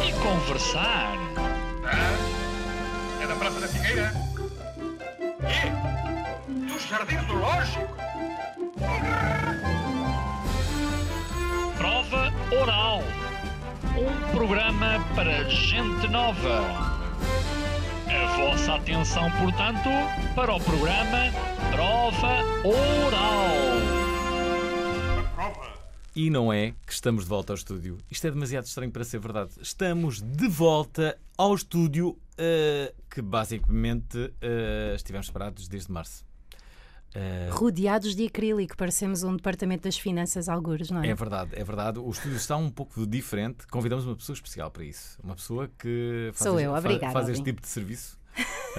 e conversar. É da Praça da Figueira? E? Dos Jardins do Lógico? Prova Oral. Um programa para gente nova. A vossa atenção, portanto, para o programa Prova Oral. E não é que estamos de volta ao estúdio. Isto é demasiado estranho para ser verdade. Estamos de volta ao estúdio eh, que basicamente eh, estivemos separados desde março. Eh, Rodeados de acrílico, parecemos um departamento das finanças, algures, não é? é verdade, é verdade. O estúdio está um pouco diferente. Convidamos uma pessoa especial para isso. Uma pessoa que faz, Sou este- eu, obrigada, faz este Alvin. tipo de serviço.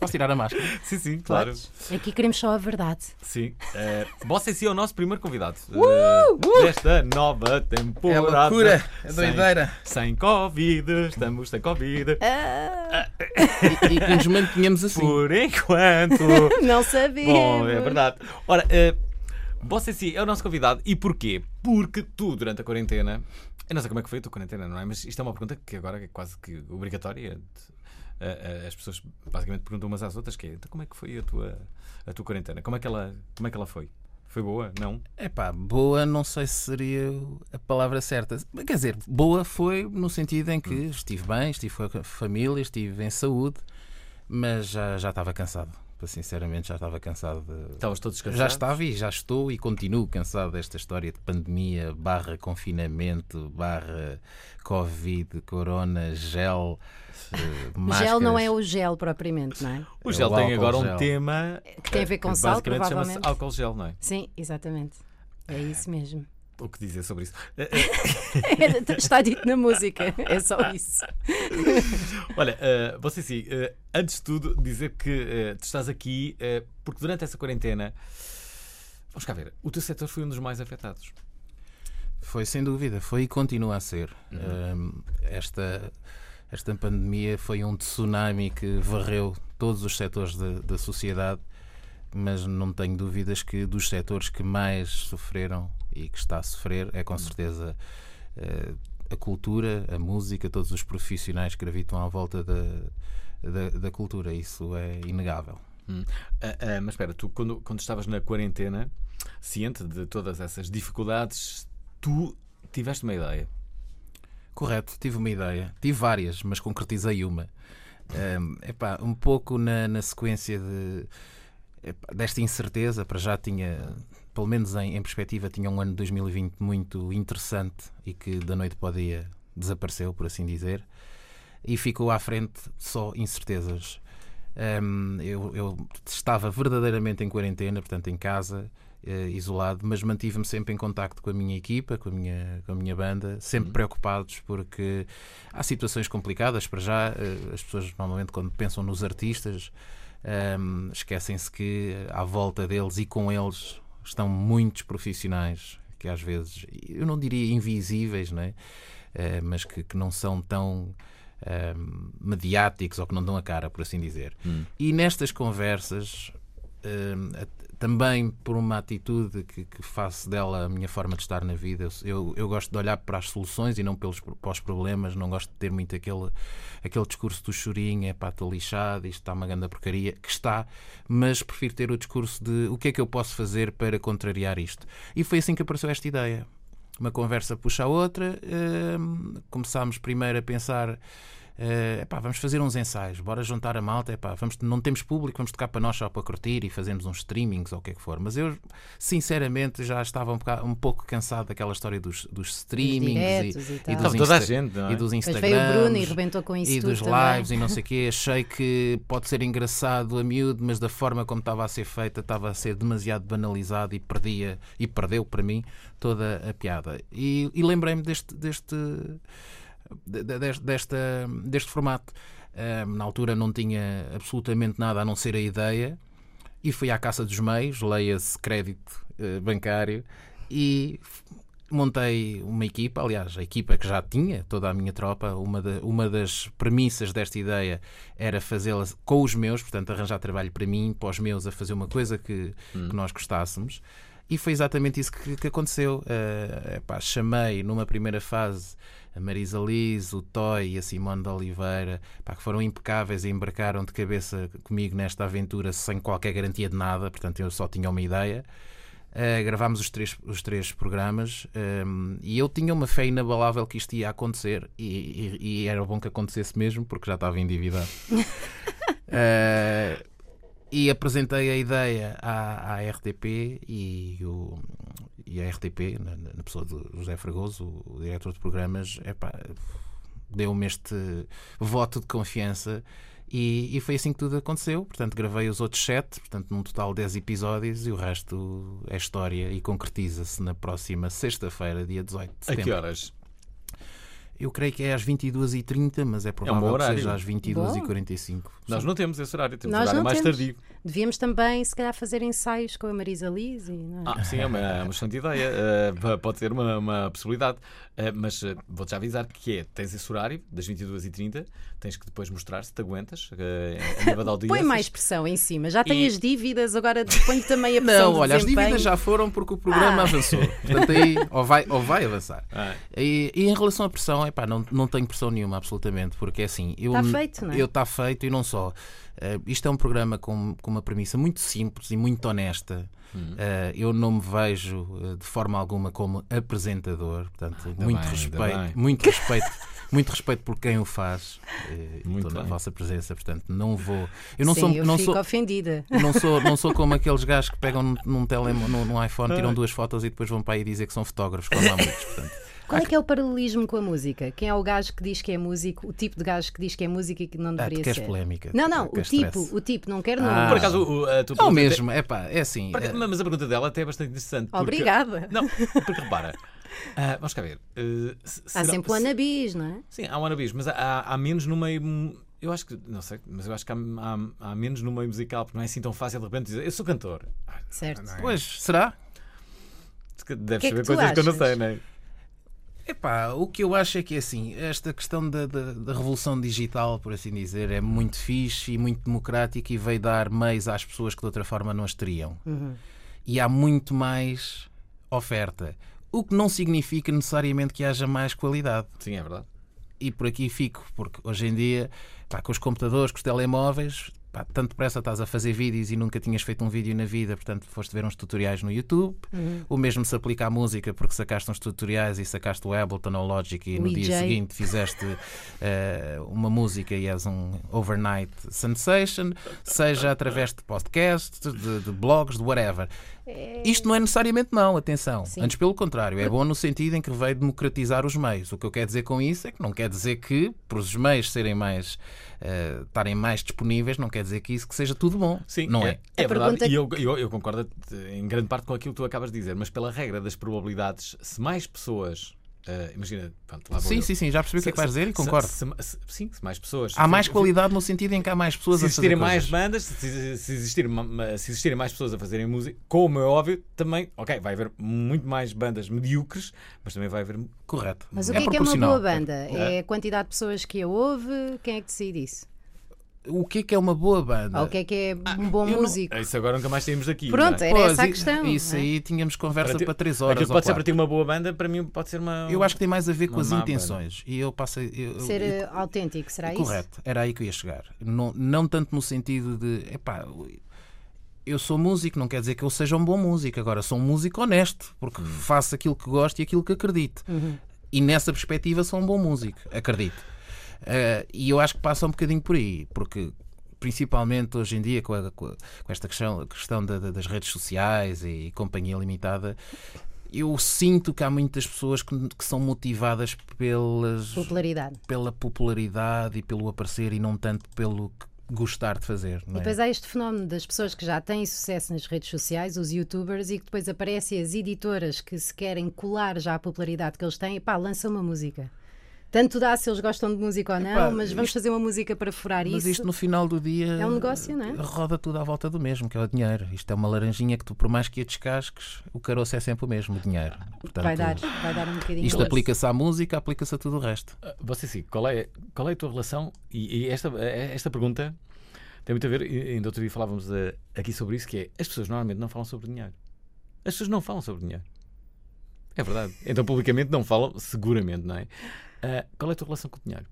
Eh, Posso tirar a máscara? sim, sim, claro. Aqui queremos só a verdade. Sim. Uh, Bossa em si é o nosso primeiro convidado uh, desta nova temporada. É loucura, é Sem- doideira. Sem, Covid, estamos sem Covid. E, e que nos mantenhamos assim. Por enquanto. Não sabemos. Bom, é verdade. Ora, uh, Bossa em si é o nosso convidado. E porquê? Porque tu, durante a quarentena. Eu não sei como é que foi a tua quarentena, não é? Mas isto é uma pergunta que agora é quase que obrigatória. Uh, uh, As pessoas basicamente perguntam umas às outras que é, então como é que foi a tua, a tua quarentena? Como é, que ela, como é que ela foi? Foi boa? Não? Epá, boa não sei se seria a palavra certa. Quer dizer, boa foi no sentido em que estive bem, estive com a família, estive em saúde, mas já, já estava cansado. Para Sinceramente, já estava cansado de. Estavas todos descansados? Já estava e já estou e continuo cansado desta história de pandemia, barra confinamento, barra Covid, corona, gel, eh, Gel não é o gel propriamente, não é? O gel O tem agora um gel. tema Que tem a ver com que sal, basicamente chama-se provavelmente. álcool gel, não é? Sim, exatamente. É isso mesmo. O que dizer sobre isso? Eh, Está dito na música, é só isso. Olha, eh, você sim, eh, antes de tudo, dizer que eh, tu estás aqui eh, porque durante essa quarentena, vamos cá ver, o teu setor foi um dos mais afetados. Foi sem dúvida, foi e continua a ser. Um, esta, esta pandemia foi um tsunami que varreu todos os setores da, da sociedade, mas não tenho dúvidas que dos setores que mais sofreram e que está a sofrer é com certeza eh, a cultura, a música, todos os profissionais que gravitam à volta da, da, da cultura. Isso é inegável. Hum. Ah, ah, mas espera, tu quando, quando estavas na quarentena, ciente de todas essas dificuldades, tu tiveste uma ideia. Correto, tive uma ideia. Tive várias, mas concretizei uma. Um, epá, um pouco na, na sequência de, desta incerteza, para já tinha, pelo menos em, em perspectiva, tinha um ano de 2020 muito interessante e que da noite para o dia desapareceu, por assim dizer, e ficou à frente só incertezas. Um, eu, eu estava verdadeiramente em quarentena, portanto em casa, eh, isolado, mas mantive-me sempre em contacto com a minha equipa, com a minha, com a minha banda, sempre preocupados porque há situações complicadas. Para já, eh, as pessoas normalmente, quando pensam nos artistas, ehm, esquecem-se que à volta deles e com eles estão muitos profissionais que às vezes, eu não diria invisíveis, não é? Eh, mas que, que não são tão ehm, mediáticos ou que não dão a cara, por assim dizer. E nestas conversas, a- também por uma atitude que, que faço dela a minha forma de estar na vida, eu, eu gosto de olhar para as soluções e não pelos, para os problemas, não gosto de ter muito aquele, aquele discurso do chorinho, é pá, estou lixado, isto está uma grande porcaria, que está, mas prefiro ter o discurso de o que é que eu posso fazer para contrariar isto. E foi assim que apareceu esta ideia uma conversa puxa a outra. hum, começámos primeiro a pensar. Eh, epá, vamos fazer uns ensaios, bora juntar a malta. Epá, vamos, não temos público, vamos tocar para nós só para curtir e fazermos uns streamings ou o que é que for. Mas eu, sinceramente, já estava um, bocado- um pouco cansado daquela história dos, dos streamings e, e e dos toda a gente, é? e dos Instagrams veio o Bruno e rebentou com isso e dos também. lives e não sei o quê. Achei que pode ser engraçado a miúdo, mas da forma como estava a ser feita, estava a ser demasiado banalizado e perdia e perdeu para mim toda a piada. E, e lembrei-me deste, deste de- de- deste, desta, deste formato. Na altura não tinha absolutamente nada a não ser a ideia e fui à caça dos meios, leia-se crédito eh, bancário, e montei uma equipa, aliás, a equipa que já tinha, toda a minha tropa, uma, da- uma das premissas desta ideia era fazê-la com os meus, portanto, arranjar trabalho para mim, para os meus, a fazer uma coisa que, que nós gostássemos. E foi exatamente isso que, que aconteceu. Eh, epá, chamei numa primeira fase a Marisa Liz, o Toy e a Simone de Oliveira, pá, que foram impecáveis e embarcaram de cabeça comigo nesta aventura sem qualquer garantia de nada, portanto eu só tinha uma ideia. Uh, gravámos os três, os três programas um, e eu tinha uma fé inabalável que isto ia acontecer e, e- e era bom que acontecesse mesmo porque já estava endividado. Uh, e apresentei a ideia à, à RTP e, o, e a RTP, na, na pessoa do José Fragoso, o, o diretor de programas, deu-me este voto de confiança e, e foi assim que tudo aconteceu. Portanto, gravei os outros sete, portanto, num total 10 episódios e o resto é história e concretiza-se na próxima sexta-feira, dia 18 de A setembro. que horas? Eu creio que é às 22h30, mas é provável que horário. seja às 22h45. Nós não temos esse horário, temos Nós horário mais temos. tardio. Devíamos também, se calhar, fazer ensaios com a Marisa Liz. E, não é? Ah, sim, é uma, é uma excelente ideia. P- pode ser uma, uma possibilidade. Eh, mas eh, vou-te já avisar que é: tens esse horário, das 22h30, tens que depois mostrar se te aguentas a nível de audiências. Põe mais pressão em cima. Já tem E- as dívidas, agora põe também a pressão Não, olha, as desempenho. dívidas já foram porque o programa Ah. avançou. Portanto, aí ou vai, ou vai avançar. Ah. E, e em relação à pressão, epá, não, não tenho pressão nenhuma, absolutamente, porque é assim. Eu, Está feito, não é? Eu está feito e não só. Eh, isto é um programa com, com uma premissa muito simples e muito honesta. Hum. Eh, eu não me vejo eh, de forma alguma como apresentador, portanto, Ainda muito bem, respeito, muito respeito, muito respeito por quem o faz. Muito Estou na bem. vossa presença, portanto, não vou. Eu não Sim, sou, eu não fico sou, ofendida. não sou, não sou como aqueles gajos que pegam num, num, telemo- num, num iPhone, tiram duas fotos e depois vão para aí dizer que são fotógrafos, como há muitos. Portanto, Qual é que é o paralelismo com a música? Quem é o gajo que diz que é músico, o tipo de gajo que diz que é música e que não ah, deveria tu queres ser? polémica. Não, não, o tipo, stress. o tipo, não quero Ah. nome. Por acaso, o- a tua É o pergunta- mesmo, é pá, é assim. Acaso- Mas a pergunta dela até é bastante interessante. porque- Obrigada. Não, porque repara. ah, vamos cá ver. eh, se- Há será- sempre o anabis, não é? Sim, há um anabis, mas há, há- menos no meio. Eu acho que, não sei, mas eu acho que há, há- há menos no meio musical, porque não é assim tão fácil de repente dizer eu sou cantor. Ah, Certo. não é? Pois, será? Deves que é saber que tu coisas que eu não achas? sei, não é? Epá, o que eu acho é que assim, esta questão da, da, da revolução digital, por assim dizer, é muito fixe e muito democrática e veio dar meios às pessoas que de outra forma não as teriam. E há muito mais oferta. O que não significa necessariamente que haja mais qualidade. Sim, é verdade. E por aqui fico, porque hoje em dia, pá, com os computadores, com os telemóveis, pá, tanto depressa estás a fazer vídeos e nunca tinhas feito um vídeo na vida, portanto foste ver uns tutoriais no YouTube. O mesmo se aplica à música, porque sacaste uns tutoriais e sacaste o Ableton ou Logic e O no dia EJ. seguinte fizeste eh, uma música e és um overnight sensation, seja através de podcasts, de, de blogs, de whatever. Isto não é necessariamente mau, atenção. Sim. Antes pelo contrário, é bom no sentido em que veio democratizar os meios. O que eu quero dizer com isso é que não quer dizer que, por os meios serem mais eh, estarem mais disponíveis, não quer dizer que isso que seja tudo bom. Sim, não é? É, A verdade. E eu, eu, eu concordo eh, em grande parte com aquilo que tu acabas de dizer, mas pela regra das probabilidades, se mais pessoas. Eh, imagina, pronto, lá vou Sim, eu. sim, sim, já percebi o que é que vais dizer e concordo. se- se- sim, se mais pessoas. Há mais se- qualidade no sentido em que há mais pessoas Se a fazer existirem mais coisas. bandas, se, se, existirem, se existirem mais pessoas a fazerem música, como é óbvio, também, ok, vai haver muito mais bandas medíocres, mas também vai haver. Correto. Mas o é que é que é uma boa banda? É a quantidade de pessoas que a ouve? Quem é que decide isso? O que é que é uma boa banda? Ou o que é que é um bom Eu não- músico? Isso agora nunca mais temos aqui. Pronto, não é? era Pois, essa a questão. Isso não é? aí tínhamos conversa Para ti- para três horas. Aquilo pode ser para ti uma boa banda, para mim pode ser uma. Eu acho que tem mais a ver com as má banda. intenções. E eu passei. eu- eu- Ser eu- eh, autêntico, será isso? Correto, era aí que eu ia chegar. Não, não tanto no sentido de. Epá, eu sou músico, não quer dizer que eu seja um bom músico. Agora, sou um músico honesto, porque faço aquilo que gosto e aquilo que acredito. E nessa perspectiva, sou um bom músico, acredito. Eh, e eu acho que passa um bocadinho por aí, porque principalmente hoje em dia, com, a- com a- esta questão, questão da- da- das redes sociais e companhia limitada. Eu sinto que há muitas pessoas que, que são motivadas pelas, Popularidade. pela popularidade e pelo aparecer e não tanto pelo que gostar de fazer. E é? depois há este fenómeno das pessoas que já têm sucesso nas redes sociais, os youtubers, e que depois aparecem as editoras que se querem colar já à popularidade que eles têm e pá, lançam uma música. Tanto dá se eles gostam de música ou não, Epá, mas vamos isto- fazer uma música para furar Mas isso. isto no final do dia É um negócio, não é? roda tudo à volta do mesmo, que é o dinheiro. Isto é uma laranjinha que tu, por mais que a descasques, o caroço é sempre o mesmo, o dinheiro. Portanto, Vai dar, vai dar um bocadinho. Isto aplica-se à música, aplica-se a tudo o resto. Você sim, qual é, qual é a tua relação? E, e esta, esta pergunta tem muito a ver, ainda outro dia falávamos eh, aqui sobre isso, que é as pessoas normalmente não falam sobre dinheiro. As pessoas não falam sobre dinheiro. É verdade. Então publicamente não falam, seguramente, não é? Ah, qual é a tua relação com o dinheiro?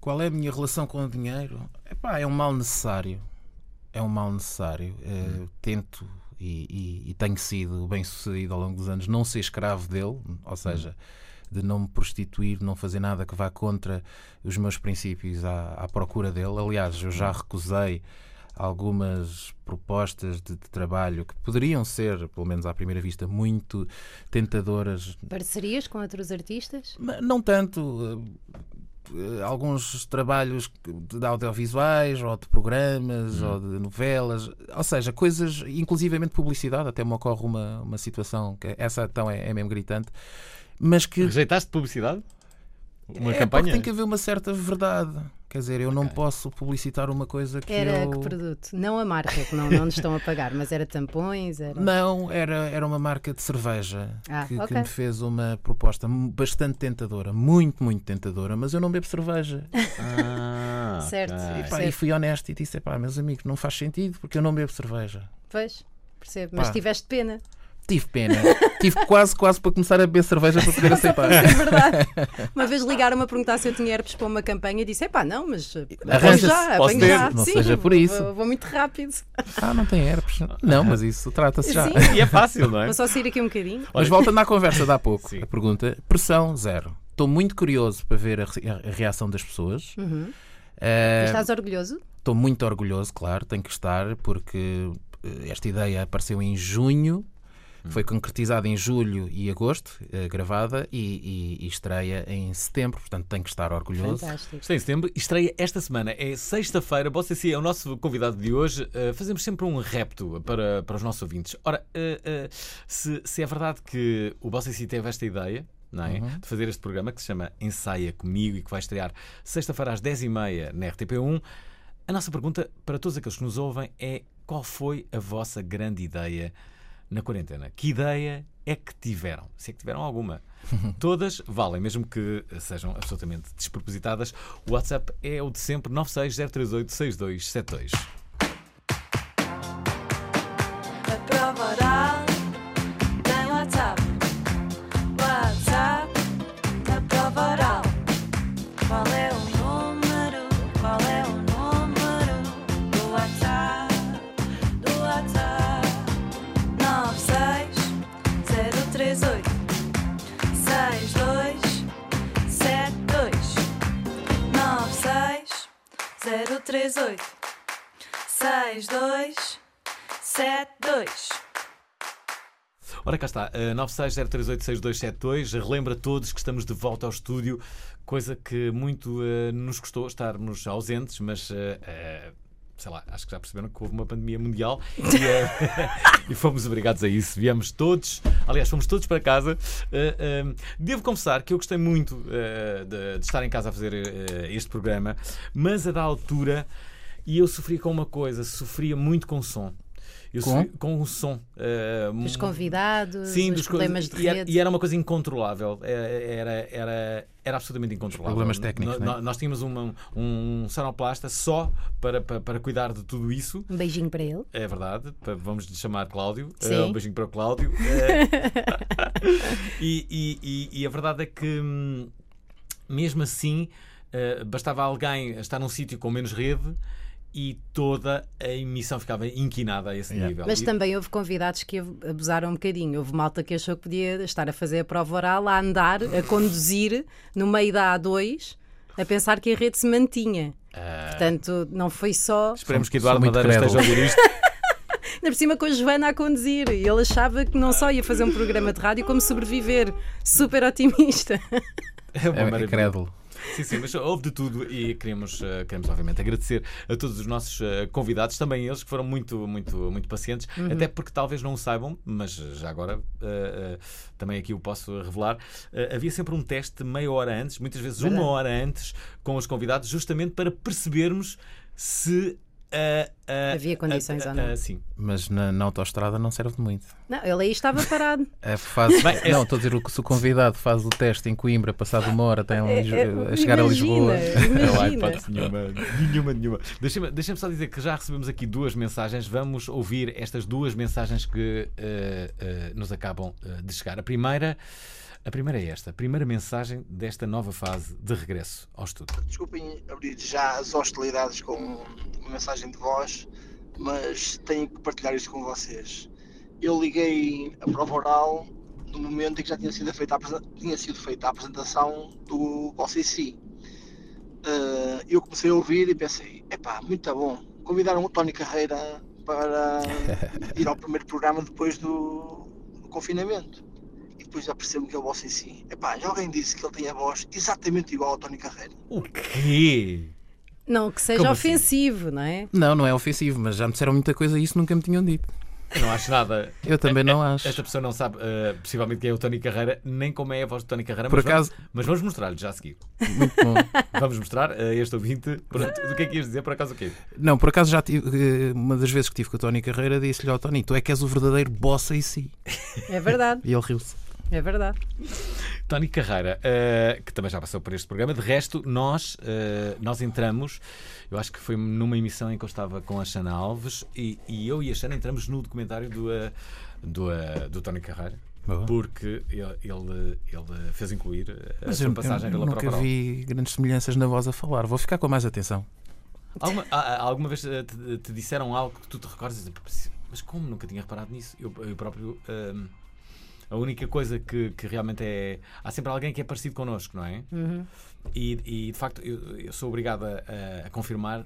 Qual é a minha relação com o dinheiro? Epá, é um mal necessário. É um mal necessário. Eh, tento e, e- e tenho sido bem sucedido ao longo dos anos não ser escravo dele, ou seja, de não me prostituir, não fazer nada que vá contra os meus princípios à, à procura dele. Aliás, eu já recusei algumas propostas de, de trabalho que poderiam ser, pelo menos à primeira vista, muito tentadoras Parcerias com outros artistas? Não tanto. eh, eh, Alguns trabalhos de audiovisuais ou de programas ou de novelas, ou seja, coisas, inclusivamente publicidade. Até me ocorre uma, uma situação que essa então é, é mesmo gritante, mas que Rejeitaste publicidade? Uma é, campanha? tem que haver uma certa verdade. Quer dizer, eu não Ok. posso publicitar uma coisa que Era eu... que produto? Não a marca, que não, não nos estão a pagar, mas era tampões, era. Não, era, era uma marca de cerveja Ah, que, que ok. me fez uma proposta bastante tentadora, muito, muito tentadora, mas eu não bebo cerveja. Ah, Certo. ok. Epá, Percebo. e fui honesto e disse: pá, meus amigos, não faz sentido porque eu não bebo cerveja. Pois, percebo. Mas Pá. tiveste pena. Tive pena. Tive quase, quase para começar a beber cerveja para poder aceitar. É verdade. Uma vez ligaram-me a perguntar se eu tinha herpes para uma campanha e disse: epá, não, mas eh, Arranja-se, já, posso apanho ter, já. não Sim, seja por vou- isso. Vou, vou muito rápido. Ah, não tem herpes. Não, mas isso trata-se já. Sim. E é fácil, não é? Vou só sair aqui um bocadinho. Mas voltando à conversa de há pouco, Sim. a pergunta: pressão zero. Estou muito curioso para ver a, re- a reação das pessoas. Uhum. Eh, Estás orgulhoso? Estou muito orgulhoso, claro, tenho que estar, porque eh, esta ideia apareceu em junho, foi concretizada em julho e agosto, eh, gravada, e, e- e estreia em setembro, portanto tenho que estar orgulhoso. Fantástico. Está em setembro e estreia esta semana. É sexta-feira. Você sim, é o nosso convidado de hoje. Uh, fazemos sempre um repto para, para os nossos ouvintes. Ora, uh, uh, se, se é verdade que o Bossa si teve esta ideia. Não é? De fazer este programa que se chama Ensaia Comigo e que vai estrear sexta-feira às 10h30 na RTP1. A nossa pergunta para todos aqueles que nos ouvem é: qual foi a vossa grande ideia na quarentena? Que ideia é que tiveram? Se é que tiveram alguma? Todas valem, mesmo que sejam absolutamente despropositadas. O WhatsApp é o de sempre: 960386272. 96038 6272 Ora, cá está, uh, 960386272. Relembra a todos que estamos de volta ao estúdio, coisa que muito uh, nos custou estarmos ausentes, mas. uh, Sei lá, acho que já perceberam que houve uma pandemia mundial e, uh, e fomos obrigados a isso. Viemos todos, aliás, fomos todos para casa. Uh, uh, devo confessar que eu gostei muito uh, de, de estar em casa a fazer este programa, mas a da altura, e eu sofria com uma coisa, sofria muito com som. Eu Com? com o som. uh, Dos convidados, Sim, dos problemas de rede. e era uma coisa incontrolável. É- Era, era, era absolutamente incontrolável. Problemas técnicos, No- é? Nós tínhamos uma- um sonoplasta só para, para, para cuidar de tudo isso. Um beijinho para ele. É verdade. Vamos lhe chamar Cláudio. Sim. Eh, um beijinho para o Cláudio. Eh, e, e- e- e a verdade é que, hum, mesmo assim, eh, bastava alguém estar num sítio com menos rede. E toda a emissão ficava inquinada a esse Yeah. nível. Mas E- também houve convidados que abusaram um bocadinho. Houve malta que achou que podia estar a fazer a prova oral, a andar, a conduzir no meio da A2, a pensar que a rede se mantinha. Ah. Portanto, não foi só. Esperemos que Eduardo Madeira esteja a ouvir isto. Ainda por cima com a Joana a conduzir. E ele achava que não só ia fazer um programa de rádio, como sobreviver. Super otimista. É uma É, é maravilha. crédulo. Sim, sim, mas houve de tudo e queremos, eh, queremos obviamente agradecer a todos os nossos eh, convidados, também eles que foram muito, muito, muito pacientes, até porque talvez não o saibam, mas já agora eh, eh, também aqui o posso revelar. eh, havia sempre um teste meia hora antes, muitas vezes uma hora antes, com os convidados, justamente para percebermos se. Eh, eh, Havia condições eh, ou não. sim. Mas na, na autostrada não serve de muito. Não, ele aí estava parado. É, faz, Bem, é- não, estou a dizer, o- se o convidado faz o teste em Coimbra, passado uma hora, tem um, É, é, a chegar a imagina, Lisboa. Não há Imagina. hipótese nenhuma. Nenhuma, nenhuma. Deixem-me deixem só dizer que já recebemos aqui duas mensagens. Vamos ouvir estas duas mensagens que eh, eh, nos acabam eh, de chegar. A primeira, a primeira é esta. A primeira mensagem desta nova fase de regresso ao estudo. Desculpem abrir já as hostilidades com uma mensagem de voz, mas tenho que partilhar isto com vocês. Eu liguei a prova oral no momento em que já tinha sido feita a, tinha sido feita a apresentação do OCC. Eh, eu comecei a ouvir e pensei, epá, muito bom. Convidaram o Tony Carreira para ir ao primeiro programa depois do, do confinamento. Depois já percebo que é o OCC. Epá, já alguém disse que ele tem a voz exatamente igual ao Tony Carreira. O quê? Não que seja Como assim? ofensivo, não é? Não, não é ofensivo, mas já me disseram muita coisa e isso nunca me tinham dito. Eu não acho nada. Eu também não Eh, eh, acho. Esta pessoa não sabe, eh, possivelmente, quem é o Tony Carreira, nem como é a voz do Tony Carreira. Por mas acaso- Vamos, mas vamos mostrar-lhe já a seguir. Muito bom. Vamos mostrar a este ouvinte. Pronto, do que é que ias dizer? Por acaso o quê? Não, por acaso já tive, eh, uma das vezes que tive com o Tony Carreira, disse-lhe ao Tony: Tu é que és o verdadeiro boss em si. É verdade, E ele riu-se. É verdade. Tony Carreira, eh, que também já passou por este programa. De resto, nós, eh, nós entramos, eu acho que foi numa emissão em que eu estava com a Xana Alves e, e eu e a Xana entramos no documentário do, eh, do, do Tony Carreira. Boa. Porque ele, ele, fez incluir a Mas sua eu, passagem eu pela nunca vi grandes semelhanças na voz a falar. Vou ficar com mais atenção. Alguma, alguma vez te, te disseram algo que tu te recordas e dizes, mas como nunca tinha reparado nisso? Eu, eu próprio. ehm, a única coisa que, que realmente é. Há sempre alguém que é parecido connosco, não é? E, e, de facto eu, eu sou obrigado a, a- a confirmar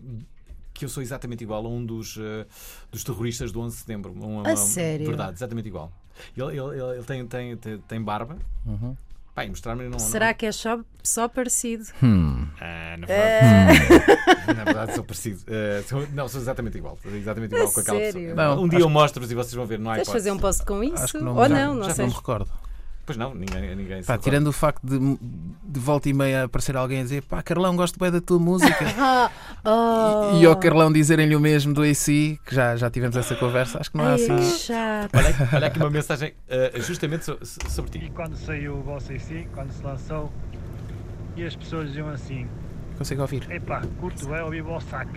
que eu sou exatamente igual a um dos, eh, dos terroristas do 11 de setembro. Um- A sério? Verdade, exatamente igual. Ele, ele, ele- ele tem, tem, tem, tem barba. Uhum. Pá, mostrar-me não. Será que é só, só parecido? Hum. Ah, na verdade, na verdade sou parecido. Eh, sou- não, sou exatamente igual. Exatamente igual A com aquela sério? pessoa. Não, um dia eu mostro-vos e vocês vão ver. Não há Queres hipótese. fazer um post com isso? Não, Ou já, não, não já sei. não me recordo. Pois não, ninguém, ninguém Pá, tirando o facto de, de volta e meia aparecer alguém a dizer pá, Carlão, gosto bem da tua música. Oh. e ao Carlão dizerem-lhe o mesmo do AC, que já, já tivemos essa conversa, acho que não Ai, assim. que chato. Olha, aqui- olha aqui uma mensagem eh, justamente so- so- sobre E ti. quando saiu o Bossa si, quando se lançou, e as pessoas diziam assim: Consigo ouvir. Epá, curto bem ouvir Bossac.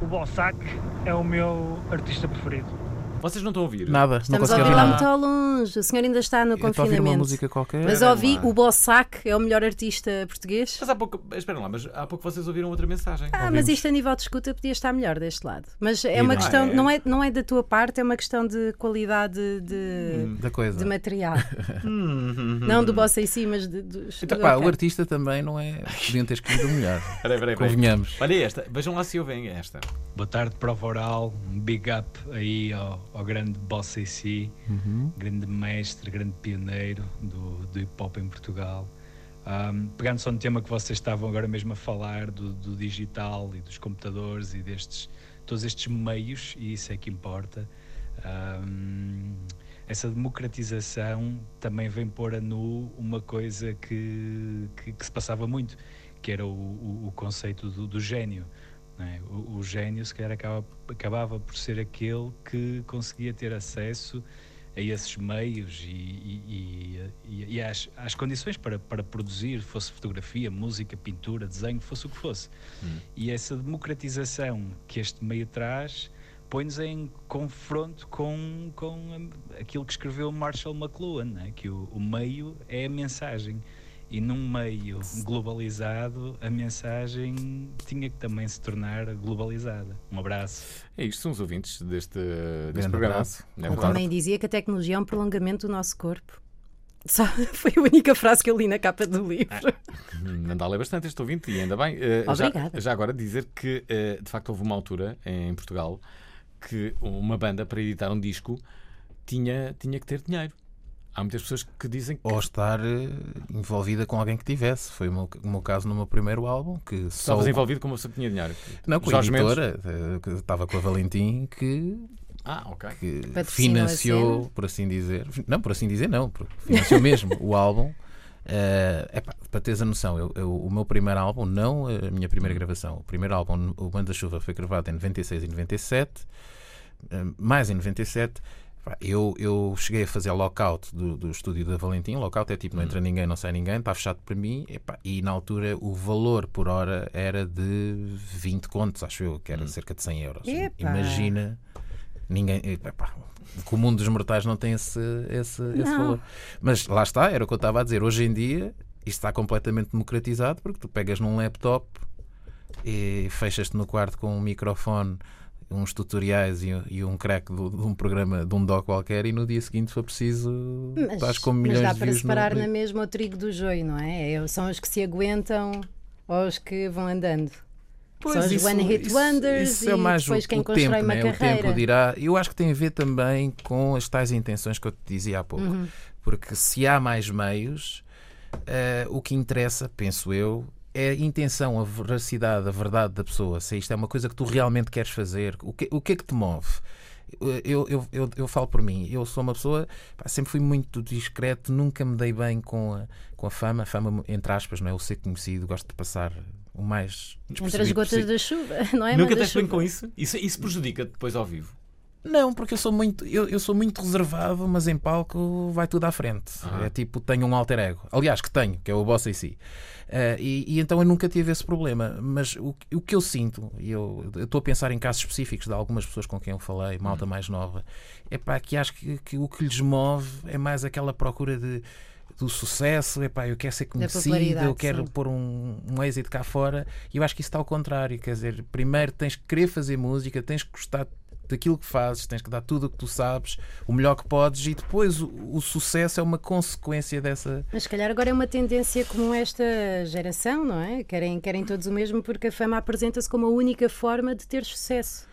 O Bossac é o meu artista preferido. Vocês não estão a ouvir? Nada, não Estamos a consigo ouvir lá muito ao longe. O senhor ainda está no Eu estou a ouvir uma confinamento. música qualquer. Mas Espera ouvi o Bossac é o melhor artista português. Mas há pouco. Esperem lá, mas há pouco vocês ouviram outra mensagem. Ah, mas isto a nível de escuta podia estar melhor deste lado. Mas é E uma não questão, é? não é, não é da tua parte, é uma questão de qualidade de, Da coisa. de material. Hum, não do bossa em si, mas de, dos. Então, do pá, o artista também não é. Podiam ter escolhido o melhor. Peraí, peraí, peraí. Convenhamos. Olha esta, vejam lá se ouvem esta. Boa tarde, Prova Oral. Um big up aí ao, ao grande Boss AC, grande mestre, grande pioneiro do, do hip hop em Portugal. Um, pegando só no tema que vocês estavam agora mesmo a falar, do, do digital e dos computadores e destes, todos estes meios, e isso é que importa. Um, essa democratização também vem pôr a nu uma coisa que, que, que se passava muito, que era o, o, o conceito do, do gênio. É? O, o gênio, se calhar, acaba, acabava por ser aquele que conseguia ter acesso a esses meios e, e, e, e às, às condições para, para produzir, fosse fotografia, música, pintura, desenho, fosse o que fosse. E essa democratização que este meio traz põe-nos em confronto com, com aquilo que escreveu Marshall McLuhan, né? que o, o meio é a mensagem. E num meio globalizado, a mensagem tinha que também se tornar globalizada. Um abraço. É isto, são os ouvintes deste, deste Grande programa. abraço. É Ele também dizia que a tecnologia é um prolongamento do nosso corpo. Só foi a única frase que eu li na capa do livro. Hum, Anda a ler bastante este ouvinte e ainda bem. Já, Obrigada. já agora dizer que eh, de facto houve uma altura em Portugal que uma banda para editar um disco tinha, tinha que ter dinheiro. Há muitas pessoas que dizem que Ou estar eh, envolvida com alguém que tivesse. Foi o meu, o meu caso no meu primeiro álbum, que só. estavas envolvido com uma pessoa que tinha dinheiro. Não, com Jorge a Mendes. editora, eh, que estava com a Valentim, que, Ah, ok. que financiou, cena. por assim dizer. Não, por assim dizer, não, financiou mesmo o álbum. Eh, epá, para teres a noção, eu- eu- o meu primeiro álbum, não a minha primeira gravação, o primeiro álbum, o Banda Chuva, foi gravado em 96 e 97, eh, mais em 97. Eu, eu cheguei a fazer lockout do, do estúdio da Valentim. Lockout é tipo, não entra ninguém, não sai ninguém, está fechado para mim. Epá, e na altura o valor por hora era de 20 contos, acho eu, que era cerca de 100 euros. Epá. Imagina, ninguém. Epá, o mundo dos mortais não tem esse, esse, esse Não. valor. Mas lá está, era o que eu estava a dizer. Hoje em dia isto está completamente democratizado porque tu pegas num laptop e fechas-te no quarto com um microfone, uns tutoriais e, e um crack do- de, um programa, de um doc qualquer, e no dia seguinte, se for preciso, Mas, estás com mas milhões dá de para views separar no... na mesma o trigo do joio, não é? É- São os que se aguentam ou os que vão andando. Pois, São os isso- one hit isso- wonders isso e é mais depois o, quem o constrói tempo, uma né? O carreira. tempo dirá. Eu acho que tem a ver também com as tais intenções que eu te dizia há pouco. Uhum. Porque se há mais meios, eh, o que interessa, penso eu, é a intenção, a veracidade, a verdade da pessoa. Se isto é uma coisa que tu realmente queres fazer, o que, o que é que te move? Eu, eu, eu, eu falo por mim, eu sou uma pessoa, pá, sempre fui muito discreto, nunca me dei bem com a, com a fama, a fama entre aspas, não é? Eu ser conhecido, gosto de passar o mais Entre as gotas possível. da chuva, não é? Nunca deste bem com isso? Isso, isso prejudica depois ao vivo. Não, porque eu sou muito, eu, eu sou muito reservado, mas em palco vai tudo à frente. Ah. É tipo, tenho um alter ego. Aliás, que tenho, que é o boss em si. Eh, e, e então eu nunca tive esse problema. Mas o, o que eu sinto, e eu estou a pensar em casos específicos de algumas pessoas com quem eu falei, malta mais nova, é pá, que acho que, que o que lhes move é mais aquela procura de do sucesso, epá, eu quero ser conhecido, eu quero sim. pôr um, um êxito cá fora e eu acho que isso está ao contrário, quer dizer, primeiro tens que querer fazer música, tens que gostar daquilo que fazes, tens que dar tudo o que tu sabes, o melhor que podes e depois o, o sucesso é uma consequência dessa. Mas se calhar agora é uma tendência comum esta geração, não é? Querem, querem todos o mesmo porque a fama apresenta-se como a única forma de ter sucesso.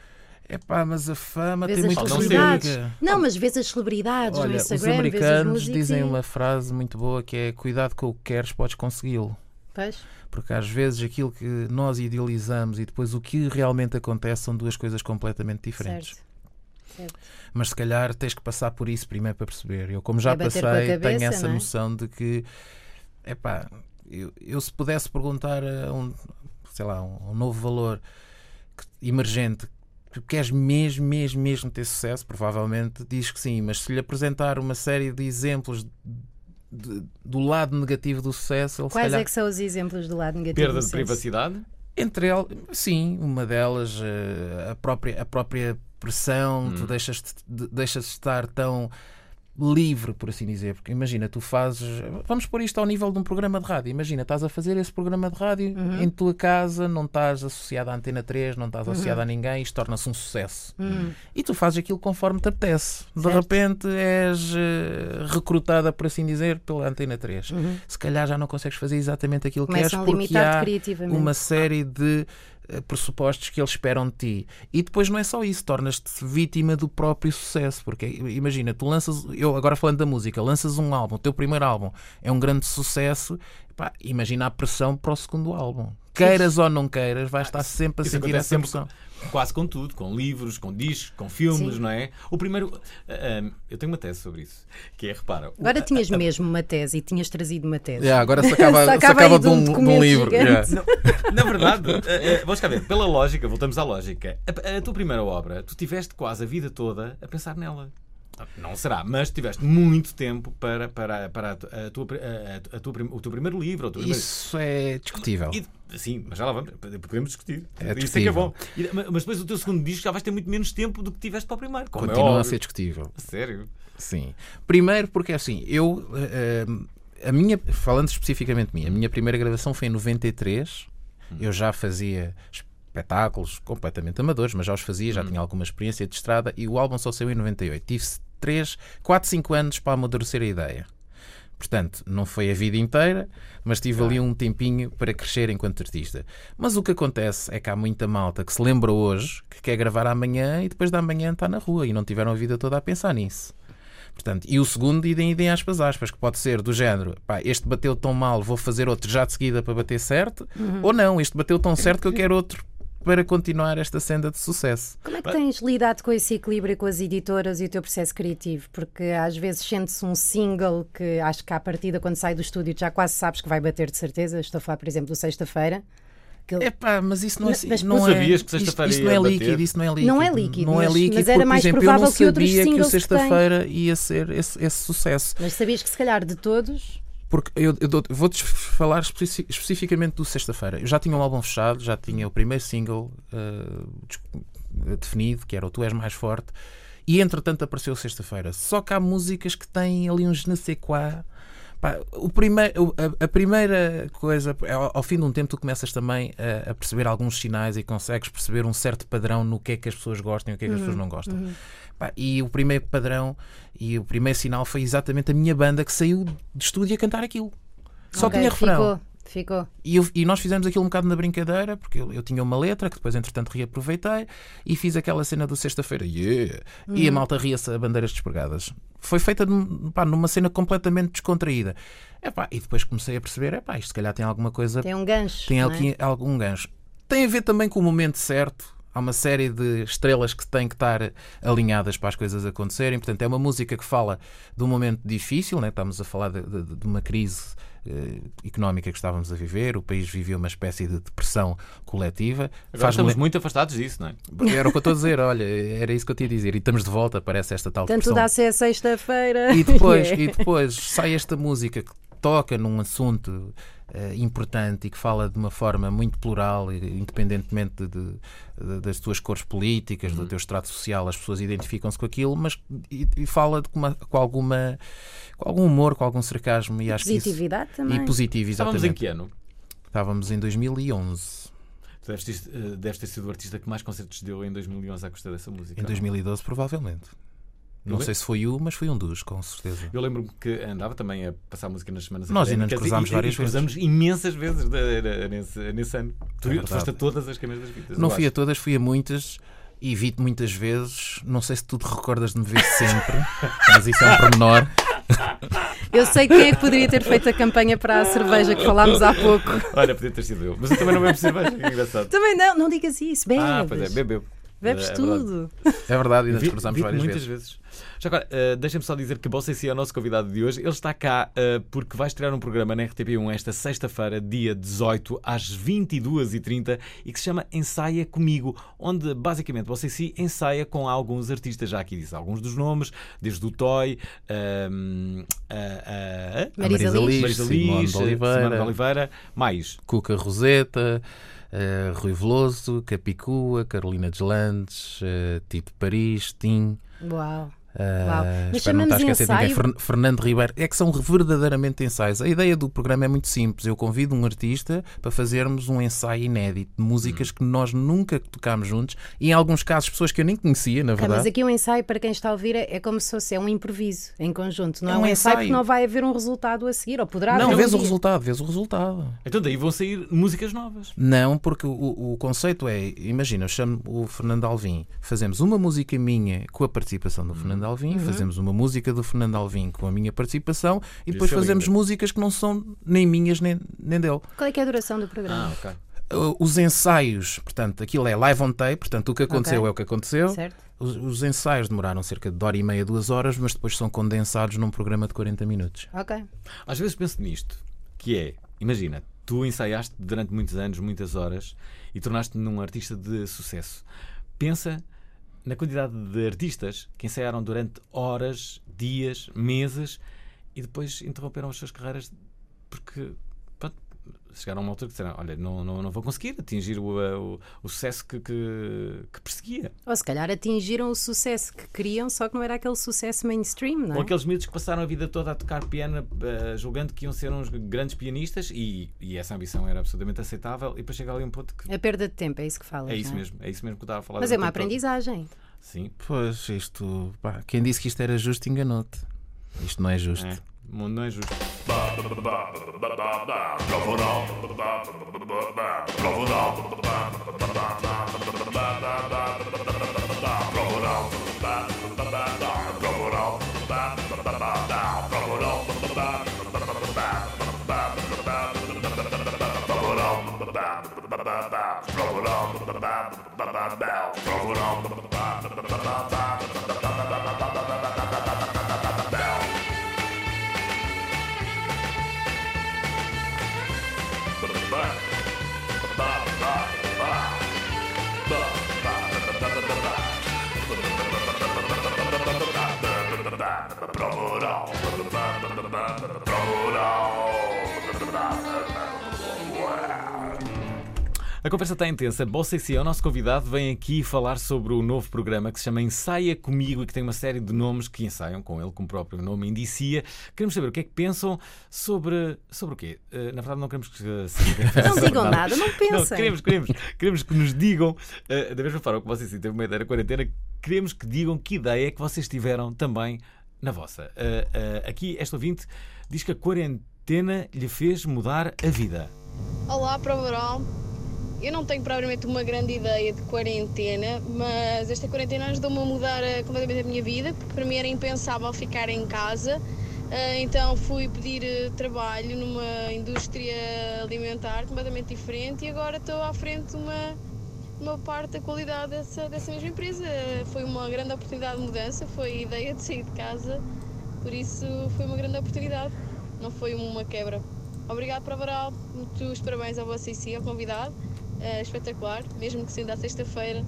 Epá, mas a fama Vês tem sei. celebridades. liga. Não, mas vês as celebridades no Olha, os Instagram, as americanos dizem uma frase muito boa que é cuidado com o que queres, podes consegui-lo. Pois. Porque às vezes aquilo que nós idealizamos e depois o que realmente acontece são duas coisas completamente diferentes. Certo. Certo. Mas se calhar tens que passar por isso primeiro para perceber. Eu, como já É passei, cabeça, tenho essa é? noção de que, epá, eu, eu se pudesse perguntar a um, sei lá, um, um novo valor que- emergente, tu queres mesmo, mesmo, mesmo ter sucesso? Provavelmente diz que sim, mas se lhe apresentar uma série de exemplos de- do lado negativo do sucesso, ele se Quais calhar é que são os exemplos do lado negativo? Perda do de sucesso? privacidade? entre elas, sim, uma delas, eh, a própria, a própria pressão, tu deixas de, deixas de estar tão livre, por assim dizer. Porque imagina, tu fazes. Vamos pôr isto ao nível de um programa de rádio. Imagina, estás a fazer esse programa de rádio Uhum. em tua casa, não estás associado à Antena 3, não estás associado a ninguém, isto torna-se um sucesso. E tu fazes aquilo conforme te apetece. De Certo. repente és eh, recrutada, por assim dizer, pela Antena 3. Se calhar já não consegues fazer exatamente aquilo que Começam a porque limitar-te há uma série de pressupostos que eles esperam de ti. E depois não é só isso, tornas-te vítima do próprio sucesso. Porque imagina, tu lanças, eu agora falando da música, lanças um álbum, o teu primeiro álbum é um grande sucesso, pá, imagina a pressão para o segundo álbum. Queiras ou não queiras, vais estar sempre a Isso sentir essa sempre pressão. com- quase com tudo, com livros, com discos, com filmes, Sim. não é? O primeiro. ah, ah, eu tenho uma tese sobre isso. Que é, repara. o- Agora tinhas mesmo uma tese e tinhas trazido uma tese. Yeah, agora se acaba, Se se acaba acaba aí de, um de um livro. yeah. Na verdade, eh, eh, vamos cá ver, pela lógica, voltamos à lógica. A, a tua primeira obra, tu tiveste quase a vida toda a pensar nela. Não será, mas tiveste muito tempo para, para, para a, tu- a tua, a, a tua o teu primeiro livro. Teu primeiro... Isso é discutível. E- sim, mas já lá vamos, podemos discutir. É Isso é que é bom. Mas depois o teu segundo disco já vais ter muito menos tempo do que tiveste para o primeiro. É Continua a óbvio. ser discutível. Sério? Sim. Primeiro porque assim, eu eh, eh, a minha, falando especificamente de mim, a minha primeira gravação foi em 93. Eu já fazia espetáculos completamente amadores, mas já os fazia, já tinha alguma experiência de estrada e o álbum só saiu em 98. Tive 3, 4, 5 anos para amadurecer a ideia. Portanto, não foi a vida inteira, mas tive ali um tempinho para crescer enquanto artista. Mas o que acontece é que há muita malta que se lembra hoje que quer gravar amanhã e depois da manhã está na rua e não tiveram a vida toda a pensar nisso. Portanto, e o segundo, idem, idem aspas, aspas, que pode ser do género, pá, este bateu tão mal, vou fazer outro já de seguida para bater certo, ou não, este bateu tão certo que eu quero outro para continuar esta senda de sucesso. Como é que tens lidado com esse equilíbrio com as editoras e o teu processo criativo? Porque às vezes sente-se um single que acho que à partida, quando sai do estúdio, já quase sabes que vai bater de certeza. Estou a falar, por exemplo, do Sexta-feira. que ele- Epá, mas isso não é, Mas- mas não tu é sabias que isto- sexta-feira isto, não é ia bater? líquido, isso não é líquido. Não é líquido, Não é líquido mas era porque, mais por exemplo, provável eu não que sabia que o que sexta-feira ia ser esse, esse sucesso. Mas sabias que se calhar de todos. Porque eu, eu vou-te falar especi- especificamente do sexta-feira. Eu já tinha um álbum fechado, já tinha o primeiro single uh, definido, que era o Tu És Mais Forte, e entretanto apareceu sexta-feira. Só que há músicas que têm ali ne sais quoi. Pá, o primeiro, a, a primeira coisa, é ao, ao fim de um tempo, tu começas também a, a perceber alguns sinais e consegues perceber um certo padrão no que é que as pessoas gostam e o que é que as pessoas não gostam. Pá, e o primeiro padrão e o primeiro sinal foi exatamente a minha banda que saiu de estúdio a cantar aquilo. Só Ok, tinha refrão. Ficou, ficou. E, eu- e nós fizemos aquilo um bocado na brincadeira, porque eu, eu tinha uma letra que depois, entretanto, reaproveitei e fiz aquela cena do sexta-feira. Yeah! E a malta ria-se a bandeiras despregadas. Foi feita pá, numa cena completamente descontraída. Epá, e depois comecei a perceber: epá, isto se calhar tem alguma coisa. Tem um gancho. Tem é? algum gancho. Tem a ver também com o momento certo. Há uma série de estrelas que têm que estar alinhadas para as coisas acontecerem. Portanto, é uma música que fala de um momento difícil, né? estamos a falar de, de- de uma crise económica que estávamos a viver. O país viveu uma espécie de depressão coletiva. Agora Faz-me estamos muito afastados disso, não é? Era o que eu estou a dizer, olha, era isso que eu tinha a dizer. E estamos de volta, parece esta tal Tanto depressão. dá a ser sexta-feira. E depois, Yeah. e depois sai esta música que toca num assunto eh, importante e que fala de uma forma muito plural, e, independentemente de- de- das tuas cores políticas, do teu extrato social, as pessoas identificam-se com aquilo, mas e, e fala de, com, uma- com alguma com algum humor, com algum sarcasmo e, acho que isso- Positividade também. e positivo, Estávamos exatamente. em que ano? Estávamos em 2011. Tu deves ter, eh, deves ter sido o artista que mais concertos deu em 2011 à custa dessa música. Em 2012, provavelmente. Não Eu sei se foi o, mas foi um dos, com certeza. Eu lembro-me que andava também a passar música nas semanas Nós ainda nos cruzámos e, várias e cruzamos imensas vezes de- de- nesse, nesse ano. Tu É verdade. foste a todas as caminhas das vidas. Não fui a acho. todas, fui a muitas e vi-te muitas vezes. Não sei se tu te recordas de me ver sempre, mas isso é um pormenor. Eu sei quem é que poderia ter feito a campanha para a cerveja que falámos há pouco. Olha, podia ter sido eu. Mas eu também não bebo cerveja, que engraçado. Também não, não digas isso. Bebes. Ah, pois é, bebo. Bebes É verdade. tudo. É verdade, ainda nos Vi- cruzámos vi-te várias muitas vezes. vezes. Já agora, uh, deixem-me só dizer que Bossa é o nosso convidado de hoje. Ele está cá uh, porque vai estrear um programa na RTP1 esta sexta-feira, dia 18, às 22h30, e que se chama Ensaia Comigo, onde basicamente Bossa ensaia com alguns artistas. Já aqui disse alguns dos nomes, desde o Toy, a Marisa Liz. Marisa Simone Liz, de Oliveira. Simone de Oliveira, mais. Cuca Roseta, eh, Rui Veloso, Capicua, Carolina Deslandes, uh, Tito Paris, Tim. Uau. Uau. Mas espero não estar a esquecer de ninguém. ensaio? Fer- Fernando Ribeiro. É que são verdadeiramente ensaios. A ideia do programa é muito simples. Eu convido um artista para fazermos um ensaio inédito de Hum. músicas que nós nunca tocámos juntos e, em alguns casos, pessoas que eu nem conhecia, na verdade. mas aqui o ensaio, para quem está a ouvir, é é como se fosse é um improviso em conjunto. Não é, É um um ensaio porque ensaio. não vai haver um resultado a seguir, ou poderá Não, haver um vês o resultado, vês o resultado. Então daí vão sair músicas novas. Não, porque o, o conceito é, imagina, eu chamo o Fernando Alvim, fazemos uma música minha com a participação do Fernando Alvim, Uhum. fazemos uma música do Fernando Alvim com a minha participação e depois ser fazemos lindo. músicas que não são nem minhas nem, nem dele. Qual é que é a duração do programa? Ah, ok. Uh, Os ensaios, portanto, aquilo é live on tape, portanto, o que aconteceu Ok. é o que aconteceu. Certo? Os, os ensaios demoraram cerca de hora e meia, duas horas, mas depois são condensados num programa de 40 minutos. Ok. Às vezes penso nisto, que é, imagina, tu ensaiaste durante muitos anos, muitas horas, e tornaste-te num artista de sucesso. Pensa na quantidade de artistas que ensaiaram durante horas, dias, meses, e depois interromperam as suas carreiras porque chegaram a uma altura que disseram, olha, não, não, não vou conseguir atingir o, o, o sucesso que, que, que perseguia. Ou se calhar atingiram o sucesso que queriam, só que não era aquele sucesso mainstream, não Ou é? aqueles miúdos que passaram a vida toda a tocar piano, eh, julgando que iam ser uns grandes pianistas, e, e essa ambição era absolutamente aceitável, e depois chega ali um ponto que. A perda de tempo, é isso que falas. É isso não mesmo, é isso mesmo que eu estava a falar. Mas é uma tempo todo. aprendizagem. Sim, Pois, isto, pá, quem disse que isto era justo enganou-te. Isto não é justo. é. O mundo não é justo. A conversa está intensa. Bossa C, o nosso convidado, vem aqui falar sobre o novo programa que se chama Ensaia Comigo e que tem uma série de nomes que ensaiam com ele, como o próprio nome indicia. Queremos saber o que é que pensam sobre. sobre o quê? Eh, na verdade, não queremos que se Não digam nada, não pensem. queremos, queremos, queremos que nos digam, eh, da mesma forma que vocês sim teve uma ideia na quarentena, queremos que digam que ideia é que vocês tiveram também na vossa. Eh, eh, aqui, este ouvinte diz que a quarentena lhe fez mudar a vida. Olá, prova oral. Eu não tenho propriamente uma grande ideia de quarentena, mas esta quarentena ajudou-me a mudar eh, completamente a minha vida, porque para mim era impensável ficar em casa. Então fui pedir trabalho numa indústria alimentar completamente diferente e agora estou à frente de uma, uma parte da qualidade dessa, dessa mesma empresa. Foi uma grande oportunidade de mudança, foi ideia de sair de casa, por isso foi uma grande oportunidade, não foi uma quebra. Obrigado, Prova Oral, muitos parabéns ao IC, ao convidado. É espetacular, mesmo que sendo à sexta-feira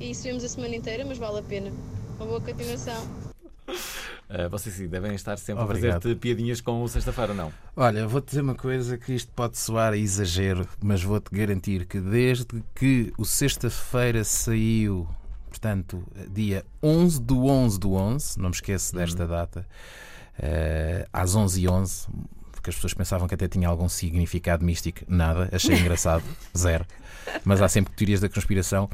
e subimos a semana inteira, mas vale a pena. Uma boa continuação. Uh, vocês sim devem estar sempre Obrigado. a fazer-te piadinhas com o sexta-feira, não? Olha, vou-te dizer uma coisa que isto pode soar a exagero, mas vou-te garantir que desde que o sexta-feira saiu, portanto, dia 11 do 11 do 11, não me esqueço desta data, eh, às 11h11, porque as pessoas pensavam que até tinha algum significado místico, nada, achei engraçado, zero. Mas há sempre teorias da conspiração.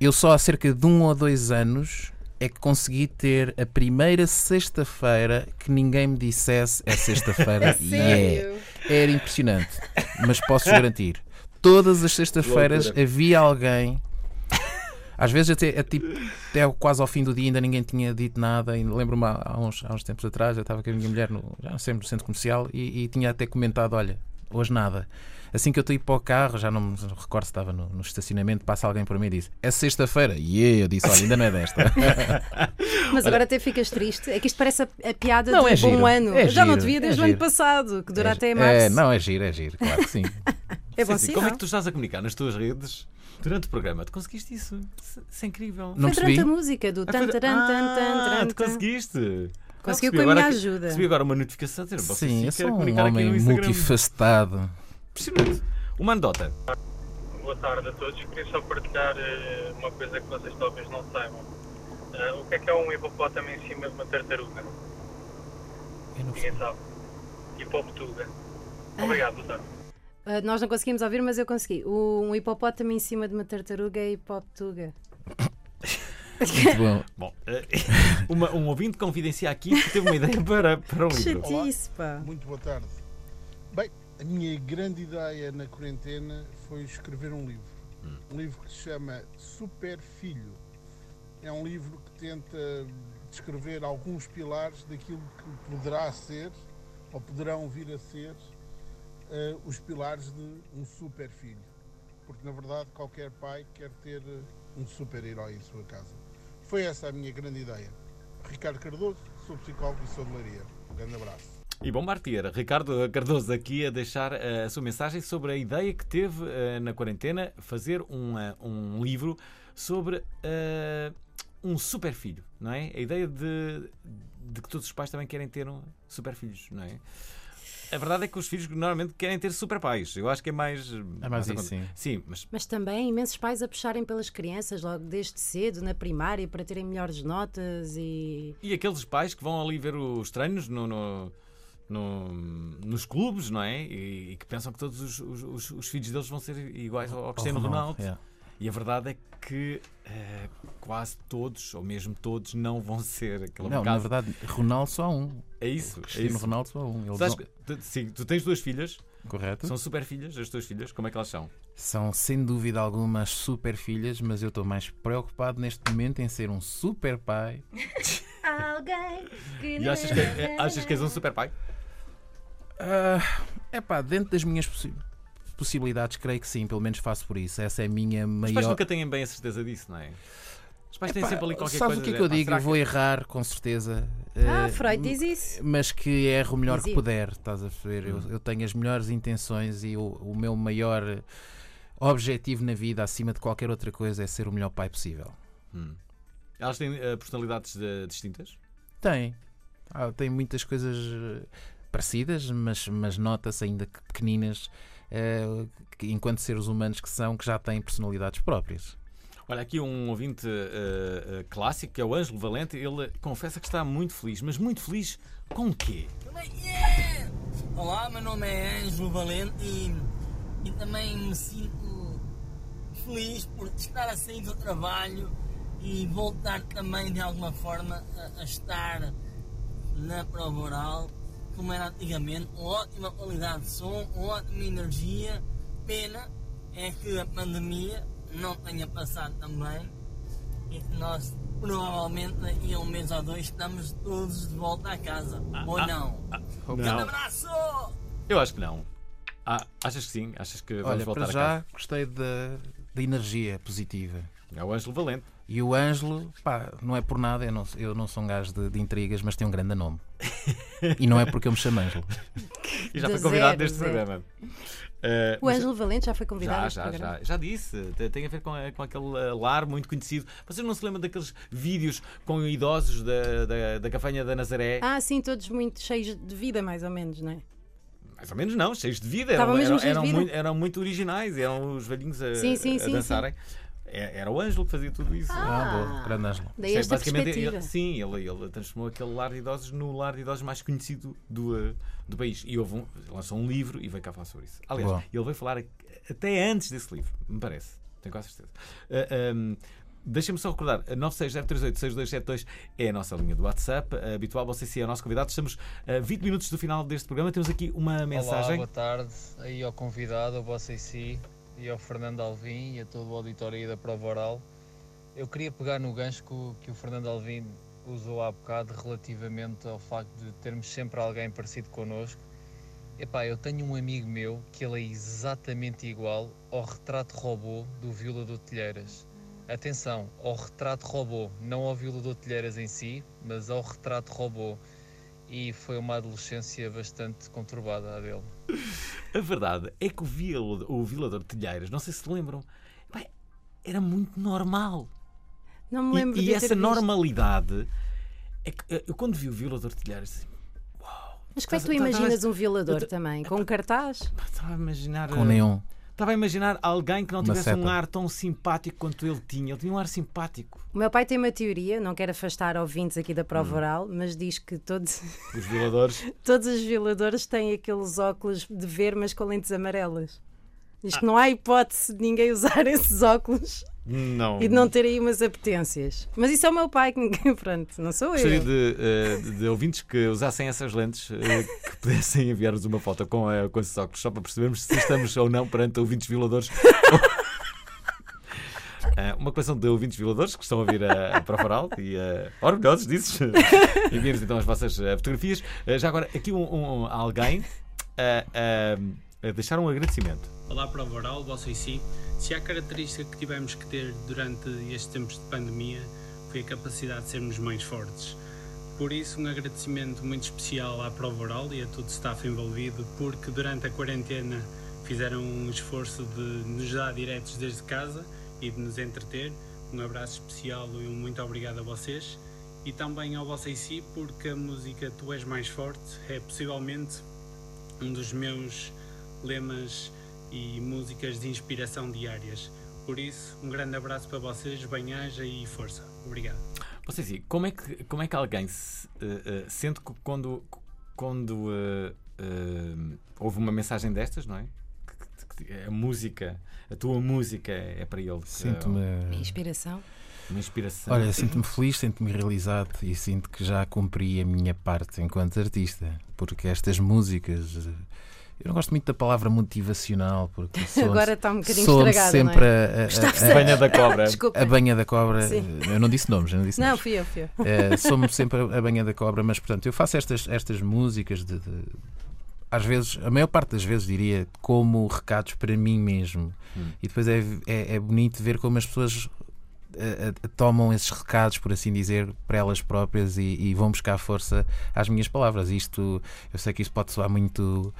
Eu só há cerca de um ou dois anos é que consegui ter a primeira sexta-feira que ninguém me dissesse é sexta-feira e é. Era impressionante, mas posso-vos garantir. Todas as sextas-feiras havia alguém. Às vezes até, a tipo, até quase ao fim do dia ainda ninguém tinha dito nada. E lembro-me há uns, há uns tempos atrás, eu estava com a minha mulher no, já sei, no centro comercial e, e tinha até comentado: olha, hoje nada. Assim que eu estou a ir para o carro, já não me recordo se estava no, no estacionamento, passa alguém por mim e diz: É sexta-feira. E eu disse: Olha, ainda não é desta. Mas agora até ficas triste. É que isto parece a, a piada Não, do é bom giro, ano. é Eu já não giro, devia desde é o ano giro. passado, que dura É, até março. É, não, é giro, é giro, claro que sim. É bom Sim, sim. Como é que tu estás a comunicar nas tuas redes durante o programa? Tu conseguiste isso? Isso, é incrível. Não Foi percebi. durante a música do Ah, tan tan tan Ah, tan tu tan. conseguiste. Conseguiu com a agora minha ajuda. Recebi agora uma notificação a dizer você Sim, eu quer sou um comunicar aqui no homem multifacetado. Impressionante. Uma anedota. Boa tarde a todos. Queria só partilhar eh, uma coisa que vocês talvez não saibam. Eh, o que é que é um hipopótamo em cima de uma tartaruga? Eu não Ninguém sabe. Hipopetuga. Obrigado, boa tarde. Ah, nós não conseguimos ouvir, mas eu consegui. O- um hipopótamo em cima de uma tartaruga é hipoptuga. Muito bom. Bom, eh, uma- um ouvinte confidencia aqui que teve uma ideia para, para um Que livro. chatice, pá. Muito boa tarde. A minha grande ideia na quarentena foi escrever um livro. Um livro que se chama Super Filho. É um livro que tenta descrever alguns pilares daquilo que poderá ser ou poderão vir a ser eh, os pilares de um super filho. Porque na verdade qualquer pai quer ter eh, um super-herói em sua casa. Foi essa a minha grande ideia. Ricardo Cardoso, sou psicólogo e sou de Leiria. Um grande abraço. E bom partir. Ricardo Cardoso aqui a deixar eh, a sua mensagem sobre a ideia que teve eh, na quarentena fazer um, eh, um livro sobre eh, um super filho, não é? A ideia de, de que todos os pais também querem ter um super filhos, não é? A verdade é que os filhos normalmente querem ter super pais. Eu acho que é mais. É mais a- isso, sim. Sim, mas Mas também imensos pais a puxarem pelas crianças logo desde cedo, na primária, para terem melhores notas e. E aqueles pais que vão ali ver os treinos no, no- no- nos clubes, não é? E, e que pensam que todos os, os- os- os filhos deles vão ser iguais ao, ao Cristiano Ronaldo, Ronaldo. é. E a verdade é que eh, quase todos, ou mesmo todos, não vão ser aquele Não, na bocado- verdade, Ronaldo só há um. É isso. é Cristiano isso. Ronaldo só há um. Eles Sabes tu, sim, tu tens duas filhas, Correto? são super filhas, as tuas filhas, como é que elas são? São sem dúvida alguma super filhas, mas eu estou mais preocupado neste momento em ser um super pai. Alguém que E achas que, eh, achas que és um super pai? É pá, dentro das minhas possi- possibilidades, creio que sim, pelo menos faço por isso. Essa é a minha Os pais maior. nunca têm bem a certeza disso, não é? Os pais têm Epá, sempre ali qualquer sabes coisa. o que é que eu "Epá, digo? Eu vou errar, com certeza. Ah, Eh, Freud diz isso. Mas que erro o melhor que Dizia. puder, estás a ver? Eu, eu tenho as melhores intenções e o, o meu maior objetivo na vida, acima de qualquer outra coisa, é ser o melhor pai possível. Hum. Elas têm eh, personalidades eh, distintas? Tem. Ah, tem muitas coisas parecidas, mas, mas nota-se ainda que pequeninas, eh, que, enquanto seres humanos que são, que já têm personalidades próprias. Olha, aqui um ouvinte eh, eh, clássico, que é o Ângelo Valente, ele confessa que está muito feliz, mas muito feliz com o quê? Olá, meu nome é Ângelo Valente e, e também me sinto feliz por estar a sair do trabalho e voltar também de alguma forma a, a estar na prova oral como era antigamente, ótima qualidade de som, ótima energia. Pena é que a pandemia não tenha passado também e que nós provavelmente daqui a um mês ou dois estamos todos de volta à casa. ou ah, não? Não. Grande abraço! Eu acho que não. Ah, achas que sim? Achas que vamos Olha, voltar para a já casa? gostei da, da energia positiva. É o Ângelo Valente. E o Ângelo, pá, não é por nada, eu não, eu não sou um gajo de, de intrigas, mas tem um grande nome. e não é porque eu me chamo Ângelo. E já foi convidado zero. programa. Eh, O Ângelo Valente já foi convidado. Já, a já, programa? já. Já disse. Tem- a ver com, com aquele eh, lar muito conhecido. Vocês não se lembram daqueles vídeos com idosos da, da, da Cafanha da Nazaré? Ah, sim, todos muito cheios de vida, mais ou menos, não é? Mais ou menos não, cheios de vida. Estavam Eram, mesmo eram, cheios de eram vida? muito, eram muito originais. Eram os velhinhos a, Sim, sim, a sim, dançarem. É- Era o Ângelo que fazia tudo isso. Ah, boa. Grande Ângelo. Daí é esta basicamente ele- sim, ele, ele transformou aquele lar de idosos no lar de idosos mais conhecido do, do país. E houve um, lançou um livro e veio cá falar sobre isso. Aliás, Boa. ele veio falar até antes desse livro, me parece. Tenho quase certeza. Ah, ahm, Deixem-me só recordar, a 960386272 é a nossa linha do WhatsApp. A habitual, você sim é o nosso convidado. Estamos a 20 minutos do final deste programa. Temos aqui uma mensagem. Olá, boa tarde aí ao convidado, ao vosso IC e ao Fernando Alvim e a todo o auditório aí da Prova Oral. Eu queria pegar no gancho que o, Fernando Alvim usou há bocado relativamente ao facto de termos sempre alguém parecido connosco. Epá, eu tenho um amigo meu que ele é exatamente igual ao retrato robô do Violador Telheiras. Atenção, ao retrato robô, não ao Violador Telheiras em si, mas ao retrato robô. E foi uma adolescência bastante conturbada a dele. A verdade é que o, vil, o Vilador de Telheiras, não sei se lembram, bem, era muito normal. Não me lembro e, de e ter essa visto. normalidade é que eh, eu quando vi o Violador de Telheiras assim, Mas como é que tu imaginas um violador também? Com um cartaz? estava a imaginar Com eh, neon. Estava a imaginar alguém que não tivesse um ar tão simpático quanto ele tinha. Ele tinha um ar simpático. O meu pai tem uma teoria, não quero afastar ouvintes aqui da Hum. prova oral, mas diz que todos, Os violadores. todos os violadores têm aqueles óculos de ver, mas com lentes amarelas. Diz Ah. que não há hipótese de ninguém usar esses óculos Não. e de não ter aí umas apetências. Mas isso é o meu pai, que ninguém, pronto, não sou Gostaria eu. de, eh, de- de ouvintes que usassem essas lentes, eh, que pudessem enviar-nos uma foto com, eh, com esses óculos, só para percebermos se estamos ou não perante ouvintes violadores. Eh, uma coleção de ouvintes violadores que estão a ouvir a, a prova oral e eh, orgulhosos disso. Enviem-nos então as vossas fotografias. Já agora, aqui um, um- alguém a deixar um agradecimento. Olá, prova oral, vosso IC. Se há característica que tivemos que ter durante estes tempos de pandemia foi a capacidade de sermos mais fortes. Por isso, um agradecimento muito especial à prova oral e a todo o staff envolvido, porque durante a quarentena fizeram um esforço de nos dar diretos desde casa e de nos entreter. Um abraço especial e um muito obrigado a vocês. E também ao vosso IC, porque a música Tu És Mais Forte é possivelmente um dos meus lemas e músicas de inspiração diárias. Por isso, um grande abraço para vocês, bem-aja e força. Obrigado. Vocês sim, como é que, como é que alguém se, eh, eh, sente que quando, quando eh, eh, houve uma mensagem destas, não é? Que- que- que a música, a tua música é para ele. que- Sinto-me. Inspiração. Uma inspiração. Olha, sinto-me feliz, sinto-me realizado e sinto que já cumpri a minha parte enquanto artista, porque estas músicas. Eu não gosto muito da palavra motivacional, porque Agora está um bocadinho soa-me estragada, sempre não é? a, a, a, a- banha da cobra. Desculpa. A banha da cobra. Sim. Eu não disse nomes, eu não disse Não, nomes. fui eu, fui eu. Eh, Sou-me sempre a a banha da cobra, mas portanto eu faço estas, estas músicas de, de- às vezes, a maior parte das vezes diria, como recados para mim mesmo. Hum. E depois é, é, é bonito ver como as pessoas eh, eh, tomam esses recados, por assim dizer, para elas próprias e, e vão buscar força às minhas palavras. Isto, eu sei que isto pode soar muito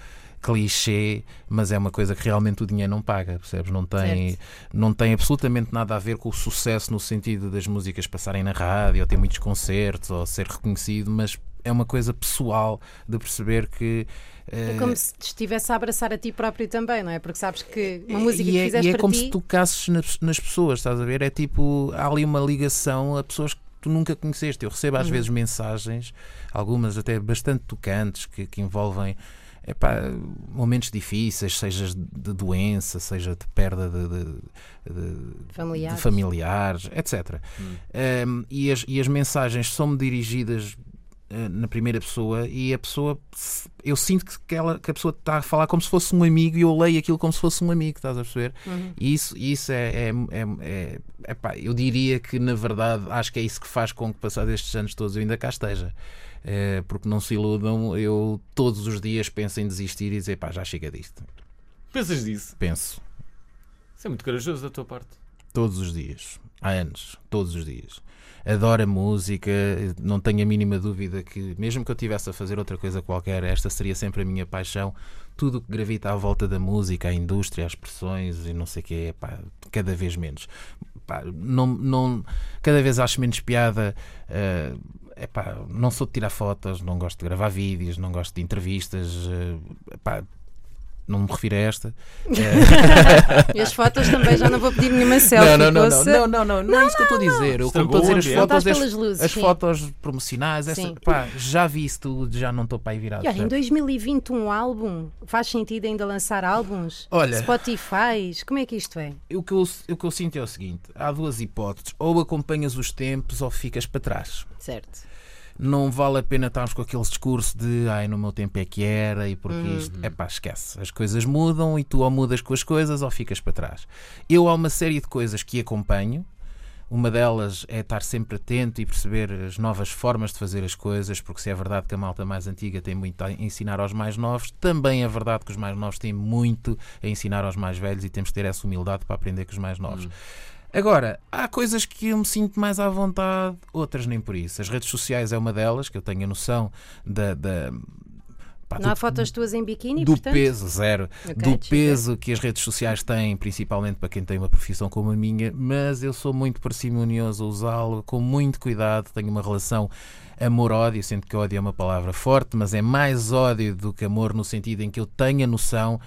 clichê, mas é uma coisa que realmente o dinheiro não paga, percebes? Não tem, Certo. não tem absolutamente nada a ver com o sucesso no sentido das músicas passarem na rádio, ou ter muitos concertos, ou ser reconhecido, mas é uma coisa pessoal de perceber que. É eh, como se estivesse a abraçar a ti próprio também, não é? Porque sabes que uma música e que é, fizeste e é como ti. se tocasses nas, nas pessoas, estás a ver? É tipo, há ali uma ligação a pessoas que tu nunca conheceste. Eu recebo às Uhum. vezes mensagens, algumas até bastante tocantes, que, que envolvem epá, momentos difíceis, seja de doença, seja de perda de, de- de- Familiares. de familiares, etc. Um, e, as, e as mensagens são-me dirigidas eh, na primeira pessoa e a pessoa eu sinto que, que ela, que a pessoa está a falar como se fosse um amigo e eu leio aquilo como se fosse um amigo, estás a perceber? Uhum. E isso, isso é, é, é, é- epá, eu diria que na verdade acho que é isso que faz com que passados estes anos todos eu ainda cá esteja. Eh, porque não se iludam, eu todos os dias penso em desistir e dizer pá, já chega disto. Pensas disso? Penso. Isso é muito corajoso da tua parte. Todos os dias. Há anos. Todos os dias. Adoro a música, não tenho a mínima dúvida que, mesmo que eu estivesse a fazer outra coisa qualquer, esta seria sempre a minha paixão. Tudo que gravita à volta da música, a indústria, as expressões e não sei o quê, pá, cada vez menos. Pá, não, não, cada vez acho menos piada. eh, epá, não sou de tirar fotos, não gosto de gravar vídeos, não gosto de entrevistas. eh, epá, não me refiro a esta. E as fotos também já não vou pedir nenhuma selfie. Não, não, não, não, não, não, não, não é isso que eu estou a dizer. Eu estou a dizer as fotos, as, luzes, as fotos promocionais, essa, pá, já vi isso tudo, já não estou para aí virado. E olha, em percebes? 2020 um álbum, faz sentido ainda lançar álbuns? Olha- Spotify, como é que isto é? o, que eu, o que eu sinto é o seguinte: há duas hipóteses. Ou acompanhas os tempos ou ficas para trás. Certo. Não vale a pena estarmos com aquele discurso de ai, no meu tempo é que era e porque Uhum. isto. É pá, esquece. As coisas mudam e tu ou mudas com as coisas ou ficas para trás. Eu há uma série de coisas que acompanho. Uma delas é estar sempre atento e perceber as novas formas de fazer as coisas, porque se é verdade que a malta mais antiga tem muito a ensinar aos mais novos, também é verdade que os mais novos têm muito a ensinar aos mais velhos e temos que ter essa humildade para aprender com os mais novos. Agora, há coisas que eu me sinto mais à vontade, outras nem por isso. As redes sociais é uma delas, que eu tenho a noção da. da Não há fotos tuas em biquíni, do portanto? peso, zero. Ok, do peso que as redes sociais têm, principalmente para quem tem uma profissão como a minha, mas eu sou muito parcimonioso a usá-lo, com muito cuidado, tenho uma relação amor-ódio, sendo que ódio é uma palavra forte, mas é mais ódio do que amor, no sentido em que eu tenho a noção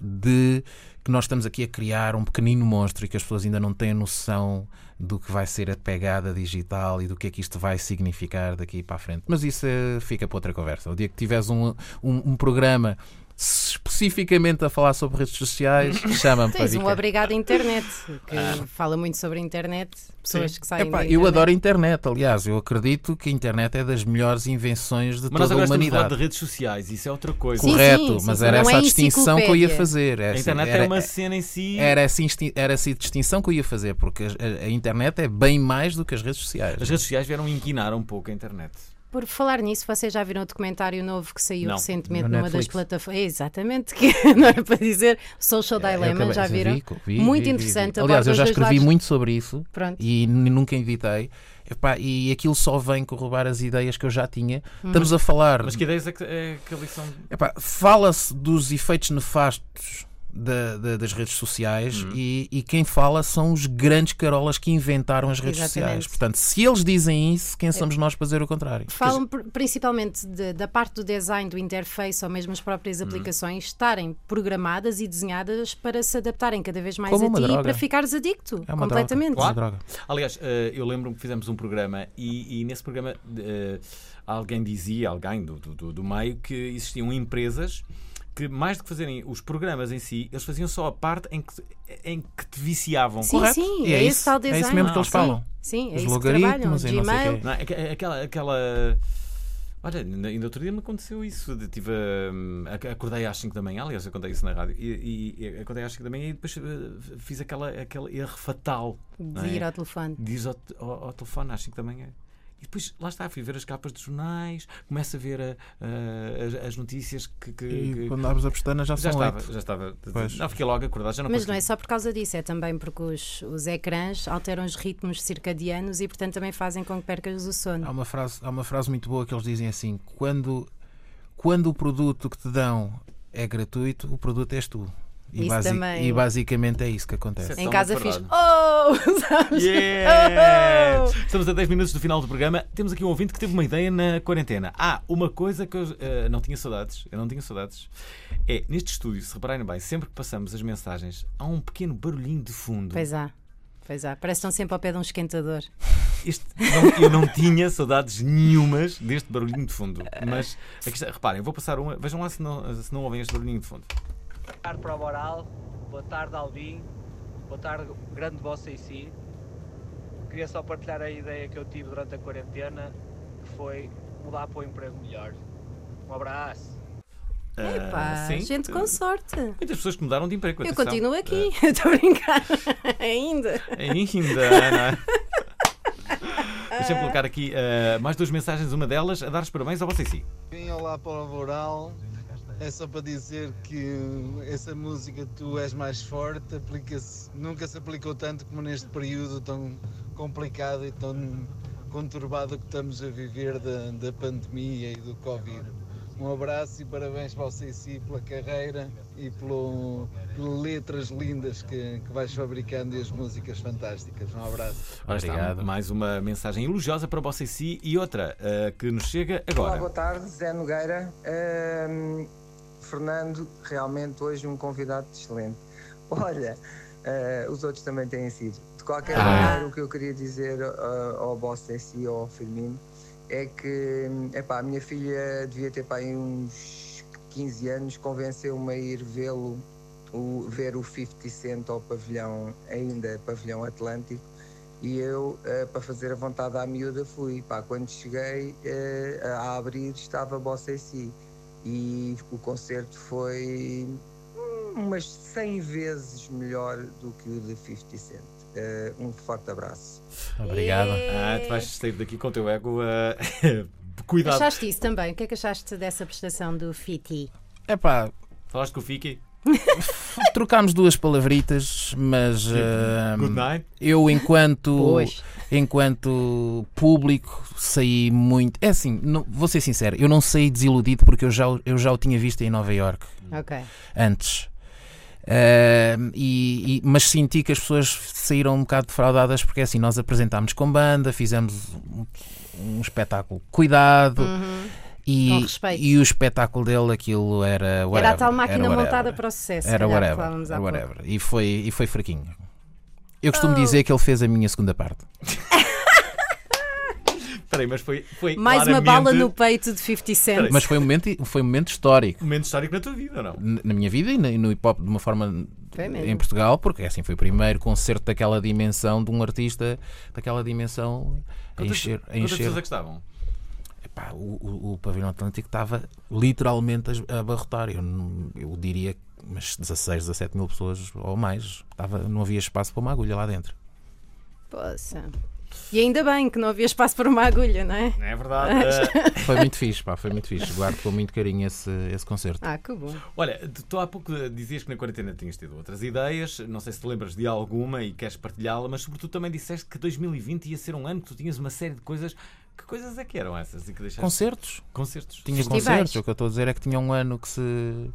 de que nós estamos aqui a criar um pequenino monstro e que as pessoas ainda não têm noção do que vai ser a pegada digital e do que é que isto vai significar daqui para a frente. Mas isso eh, fica para outra conversa. O dia que tiveres um, um, um programa especificamente a falar sobre redes sociais, chama-me para Tens um obrigado internet, que Ah. fala muito sobre a internet, pessoas que saem Epá, da eu internet. adoro a internet, aliás, eu acredito que a internet é das melhores invenções de Mas toda a agora estamos a falar humanidade. de redes sociais, isso é outra coisa. Sim, Correto, sim, mas sim, era essa é a distinção que eu ia fazer. A Essa- internet era, é uma cena em si. Era essa, era essa distinção que eu ia fazer, porque a, a- a internet é bem mais do que as redes sociais. As redes sociais vieram inquinar um pouco a internet. Por falar nisso, vocês já viram o documentário novo que saiu Não. recentemente numa das plataformas. Exatamente, que não era para dizer Social É, Dilemma, acabei- já viram? vi, vi, muito vi, interessante. vi. Aliás, eu já escrevi lados. muito sobre isso Pronto. e nunca editei. Epá, e aquilo só vem corroborar as ideias que eu já tinha. Uhum. Estamos a falar. Mas que ideias é que, é que ali são. Epá, Fala-se dos efeitos nefastos da- da- das redes sociais Uhum. e, e quem fala são os grandes carolas que inventaram as redes Exatamente. sociais. Portanto, se eles dizem isso, quem somos nós para dizer o contrário? Falam pr- principalmente de- da parte do design, do interface ou mesmo as próprias Uhum. aplicações estarem programadas e desenhadas para se adaptarem cada vez mais Como a ti e droga. para ficares adicto É uma completamente. droga. Claro. droga. Aliás, eh, eu lembro-me que fizemos um programa e, e nesse programa eh, alguém dizia, alguém do, do- do meio, que existiam empresas que, mais do que fazerem os programas em si, eles faziam só a parte em que, em que te viciavam. Sim, Correto? sim, E é é, isso- esse tal é isso design. mesmo que eles Sim, falam. Sim, é Os isso que logaritmos trabalham. não sei o Gmail. quê. Não, é? Aqu- aquela, aquela. Olha, ainda, outro dia me aconteceu isso. De, tive, ac- acordei às 5 da manhã, aliás, eu contei isso na rádio. E, e- e acordei às 5 da manhã e depois eh, fiz aquela, aquele erro fatal De é? ir ao telefone. De ir ao, ao- ao telefone às 5 da manhã. E depois, lá está, fui ver as capas dos jornais, começo a ver a- a- as, as notícias que. que- E que- quando abres a pestana já são estava, já estava. Pois. Não, fiquei logo acordado, já não Mas não consegui. é só por causa disso, é também porque os, os ecrãs alteram os ritmos circadianos e, portanto, também fazem com que percas o sono. Há uma frase, há uma frase muito boa que eles dizem assim: quando, quando o produto que te dão é gratuito, o produto és tu. E, Isso basi- também. e basicamente é isso que acontece. Em casa fiz. Oh! Sabes? Yeah! Oh! Estamos a 10 minutos do final do programa. Temos aqui um ouvinte que teve uma ideia na quarentena. Ah, uma coisa que eu eh, não tinha saudades. Eu não tinha saudades. É, neste estúdio, se repararem bem, sempre que passamos as mensagens, há um pequeno barulhinho de fundo. Pois há. Pois há. Parece que estão sempre ao pé de um esquentador. Este- não- eu não tinha saudades nenhumas deste barulhinho de fundo. Mas, aqui está, reparem, vou passar uma. Vejam lá se não, se não ouvem este barulhinho de fundo. Boa tarde para o Moral, boa tarde Alvin, boa tarde grande vossa em si. Queria só partilhar a ideia que eu tive durante a quarentena, que foi mudar para um emprego melhor. Um abraço. Epá, Ah, sim. gente com sorte. Muitas pessoas que mudaram de emprego. Eu atenção. continuo aqui. Estou a brincar. Ainda. Ainda, não é? Deixa-me colocar aqui eh, mais duas mensagens, uma delas a dar os parabéns ao vocês sim. Vim olá para o Voral. É só para dizer que essa música Tu És Mais Forte aplica-se, nunca se aplicou tanto como neste período tão complicado e tão conturbado que estamos a viver da, da pandemia e do Covid. Um abraço e parabéns para o CC pela carreira e pelo, pelas letras lindas que, que vais fabricando e as músicas fantásticas. Um abraço. Está, mais uma mensagem elogiosa para vocês sim e outra eh, que nos chega Olá, agora. boa tarde, Zé Nogueira. Ahm, Fernando, realmente hoje um convidado excelente. Olha, ah, os outros também têm sido. De qualquer Ah. maneira, o que eu queria dizer ah, ao Boss SI, ao Firmino, é que epá, a minha filha devia ter pá, uns 15 anos, convenceu-me a ir vê-lo, o- ver o 50 Cent ao pavilhão, ainda pavilhão Atlântico. E eu, eh, para fazer a vontade à miúda, fui. Pá, quando cheguei a abrir, estava Boss AC. E o concerto foi umas 100 vezes melhor do que o de 50 Cent. Eh, um forte abraço. Obrigado. Ah, tu vais sair daqui com o teu ego. eh, cuidado. Achaste isso também? O que é que achaste dessa prestação do Fiti? É pá, Falaste com o Fiki? trocámos duas palavritas, mas good night. eu enquanto Pois. enquanto público saí muito. É assim, não- vou ser sincero, eu não saí desiludido porque eu já, o- eu já o tinha visto em Nova York Ok. antes. Ah, e, e- mas senti que as pessoas saíram um bocado defraudadas porque assim nós apresentámos com banda, fizemos um, um espetáculo cuidado Uhum. E, e o espetáculo dele aquilo era whatever, Era a tal máquina whatever. montada para o sucesso. Era calhar, whatever, era pouco. whatever. E foi, e foi fraquinho. Eu costumo Oh. dizer que ele fez a minha segunda parte. Espera aí, mas foi, foi Mais uma claramente bala no peito de 50 Cent. Mas foi um momento, foi um momento histórico. um momento histórico na tua vida, não? N- Na minha vida e na- no hip hop de uma forma em Portugal, porque assim foi o primeiro concerto daquela dimensão de um artista daquela dimensão a Quantas- encher. A quantas encher. pessoas é que estavam? Epá, o, o, o pavilhão Atlântico estava literalmente a abarrotar. Eu, eu diria que umas 16, 17 mil pessoas ou mais. Estava, não havia espaço para uma agulha lá dentro. Poxa. E ainda bem que não havia espaço para uma agulha, não é? É verdade. eh, Foi muito fixe, pá, foi muito fixe. Guardo com muito carinho esse, esse concerto. Ah, que bom. Olha, tu há pouco dizias que na quarentena tinhas tido outras ideias, não sei se te lembras de alguma e queres partilhá-la, mas sobretudo também disseste que 2020 ia ser um ano que tu tinhas uma série de coisas. Que coisas é que eram essas? E que deixaste... Concertos. Concertos. Tinha Festivais. concertos. O que eu estou a dizer é que tinha um ano que se,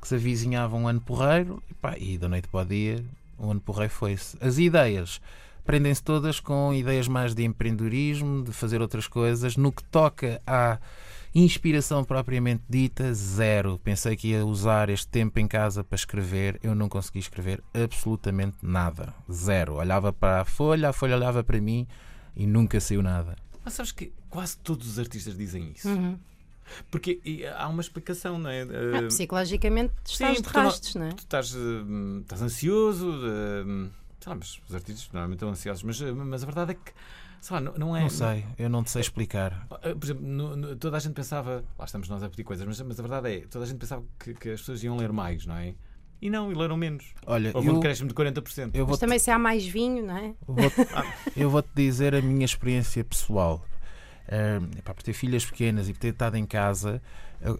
que se avizinhava um ano porreiro e, pá, e da noite para o dia o ano porreiro foi-se. As ideias prendem-se todas com ideias mais de empreendedorismo, de fazer outras coisas. No que toca à inspiração propriamente dita, zero. Pensei que ia usar este tempo em casa para escrever. Eu não consegui escrever absolutamente nada. Zero. Olhava para a folha, a folha olhava para mim e nunca saiu nada. Mas sabes que quase todos os artistas dizem isso. Uhum. Porque e, há uma explicação, não é? Ah, Eh, psicologicamente estás de porque tu não- rastos, não é? Tu estás, eh, estás ansioso, eh, sei lá, mas os artistas normalmente estão ansiosos, mas, eh, mas a verdade é que, sei lá, não, não é. Não sei, eu não te sei explicar. Eh, Por exemplo, no- no- toda a gente pensava, lá estamos nós a pedir coisas, mas, mas a verdade é, toda a gente pensava que, que as pessoas iam ler mais, não é? E não, e leram menos. Olha, Houve um eu- decréscimo de 40%. Eu Mas também se há mais vinho, não é? Vou-te- eu vou-te dizer a minha experiência pessoal. eh, epá, por ter filhas pequenas e por ter estado em casa,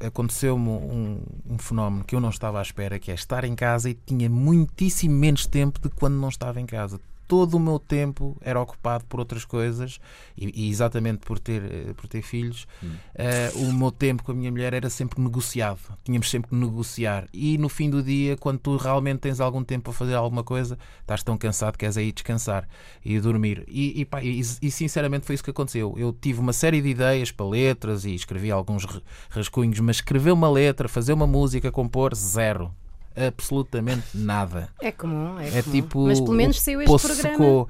aconteceu-me um, um fenómeno que eu não estava à espera, que é estar em casa e tinha muitíssimo menos tempo de quando não estava em casa. Todo o meu tempo era ocupado por outras coisas e, e exatamente por ter, eh, por ter filhos, eh, o meu tempo com a minha mulher era sempre negociado. Tínhamos sempre que negociar. E no fim do dia, quando tu realmente tens algum tempo para fazer alguma coisa, estás tão cansado que queres aí descansar e dormir. E, e, pá, e- e sinceramente foi isso que aconteceu. Eu tive uma série de ideias para letras e escrevi alguns ra- rascunhos, mas escrever uma letra, fazer uma música, compor, zero. Absolutamente nada. É comum, é, É comum. tipo. Mas pelo menos saiu este programa secou.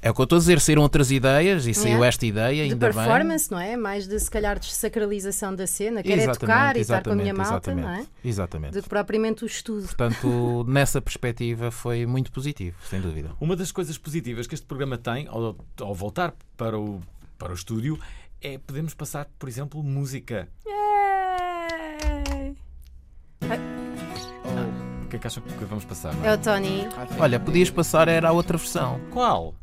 É o que eu estou a dizer, saíram outras ideias e saiu Yeah. esta ideia, de ainda bem. performance, não é? Mais de se calhar desacralização da cena, quer é Exatamente, tocar e estar com a minha exatamente, malta, não é? exatamente. Do que propriamente o estudo. Portanto, nessa perspectiva foi muito positivo, sem dúvida. Uma das coisas positivas que este programa tem, ao, ao voltar para o, para o estúdio, é podemos passar, por exemplo, música. O que é que acham que vamos passar? É o Tony. Olha, podias passar era a outra versão. Qual?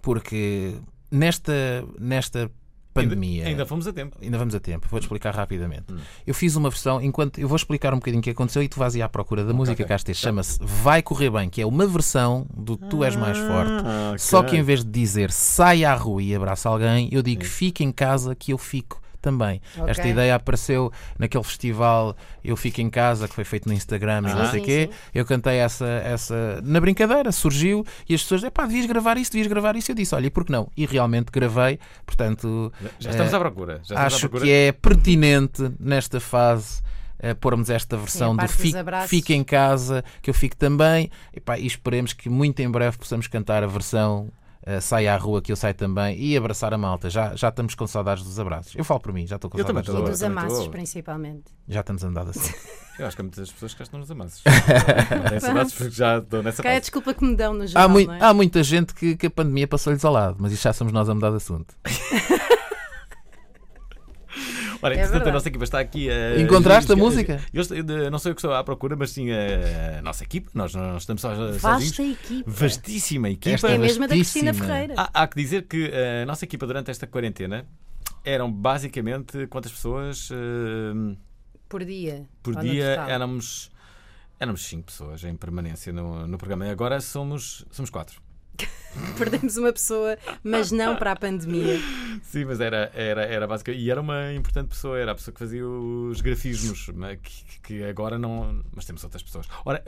Porque nesta, nesta pandemia. ainda fomos a tempo. Ainda vamos a tempo, vou-te explicar rapidamente. Hum. Eu fiz uma versão, enquanto eu vou explicar um bocadinho o que aconteceu e tu vais ir à procura da música que este chama-se Vai Correr Bem, que é uma versão do Tu És Mais Forte. Ah, ok. Só que em vez de dizer sai à rua e abraça alguém, eu digo fica em casa que eu fico também. Ok. Esta ideia apareceu naquele festival Eu Fico em Casa, que foi feito no Instagram e Ah. não sei o quê. sim. Eu cantei essa, essa na brincadeira, surgiu e as pessoas, epá, devias gravar isso, devias gravar isso. Eu disse, olha, e por que não? E realmente gravei, portanto. Já estamos eh, à procura, já estamos à acho procura. que é pertinente nesta fase. eh, pormos esta versão do dos fique, fique em casa, que eu fico também, Epá, e esperemos que muito em breve possamos cantar a versão eh, Sai à Rua, que eu saio também, e abraçar a malta. Já, já estamos com saudades dos abraços. Eu falo por mim, já estou com Eu também saudades E estou. dos amassos, principalmente. Já estamos andados assim. Eu acho que há muitas pessoas que estão nos amassos. Nessa saudades porque já estou nessa Cá é a fase. desculpa que me dão no geral, Há, mui- não é? há muita gente que, que a pandemia passou-lhes ao lado, mas isto já somos nós a mudar de assunto. Ora, É entretanto, a verdade. nossa equipa está aqui a. Encontraste a música? Eu, não sei o que estou à procura, mas sim a, a nossa equipa. Nós não estamos só Vasta sozinhos. equipa. Vastíssima equipa. Esta É a mesma da. Cristina Ferreira. Há, há que dizer que a nossa equipa durante esta quarentena eram basicamente quantas pessoas eh, Por dia. por dia? Éramos éramos cinco pessoas em permanência no, no programa e agora somos somos quatro. Perdemos uma pessoa, mas não para a pandemia. Sim, mas era era era basicamente e era uma importante pessoa, era a pessoa que fazia os grafismos, mas que, que agora não, mas temos outras pessoas. Ora,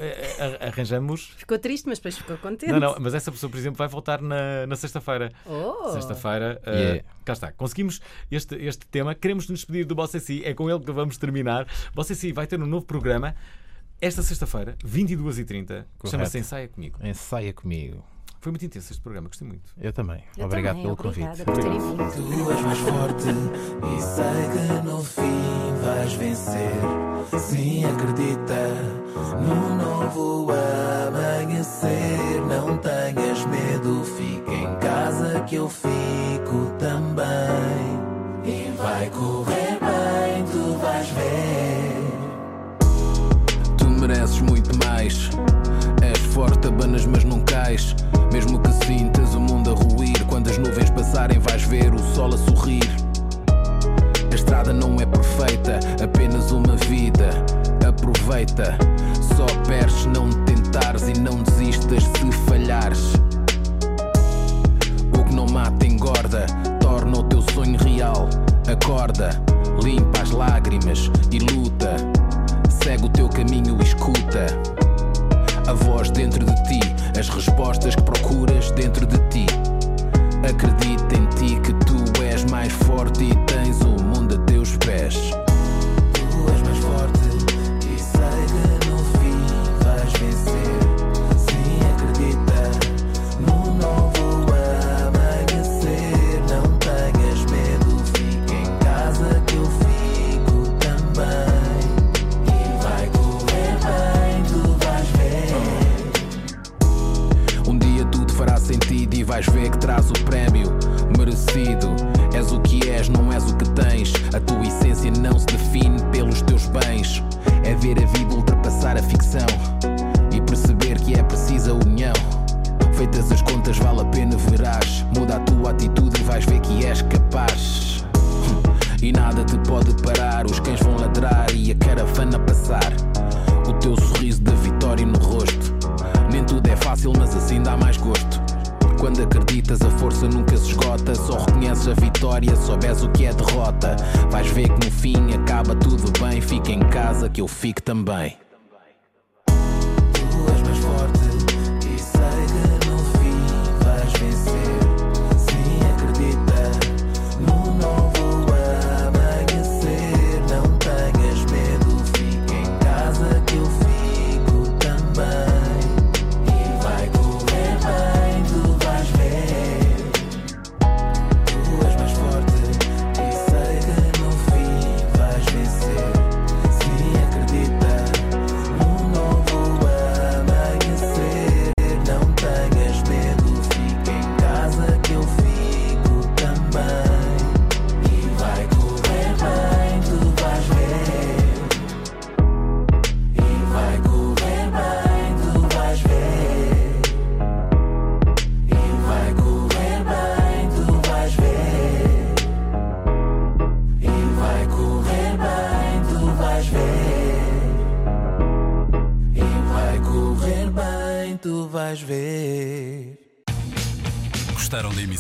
arranjamos Ficou triste, mas depois ficou contente. Não, não, mas essa pessoa, por exemplo, vai voltar na, na sexta-feira. Oh. Sexta-feira, Yeah. cá está. Conseguimos este, este tema. Queremos nos despedir do Bossa Si. É com ele que vamos terminar. Bossa Si vai ter um novo programa esta sexta-feira, 22h30. que Chama-se Ensaia Comigo. Ensaia comigo. Foi muito intenso este programa, gostei muito. Eu também. Eu Obrigado também, pelo obrigada convite. por terem vindo. Tu és mais forte e sei que no fim vais vencer. Sim, acredita no novo amanhecer. Não tenhas medo, fica em casa que eu fico também. E vai correr bem, tu vais ver. Tu mereces muito mais. És forte, abanas, mas não cais. Mesmo que sintas o mundo a ruir, quando as nuvens passarem, vais ver o sol a sorrir. A estrada não é perfeita, apenas uma vida. Aproveita, só perdes se não tentares e não desistas se falhares. O que não mata engorda, torna o teu sonho real. Acorda, limpa as lágrimas e luta. Segue o teu caminho e escuta. A voz dentro de ti, as respostas que procuras dentro de ti. Acredita em ti que tu és mais forte e tens o mundo tens. A tua essência não se define pelos teus bens. É ver a vida ultrapassar a ficção e perceber que é precisa união. Feitas as contas, vale a pena verás. Muda a tua atitude e vais ver que és capaz. E nada te pode parar, os cães vão ladrar e a caravana passar. O teu sorriso da vitória no rosto. Nem tudo é fácil, mas assim dá mais gosto. Quando acreditas, a força nunca se esgota. Só reconheces a vitória, soubes o que é derrota. Vais ver que no fim acaba tudo bem. Fica em casa que eu fico também.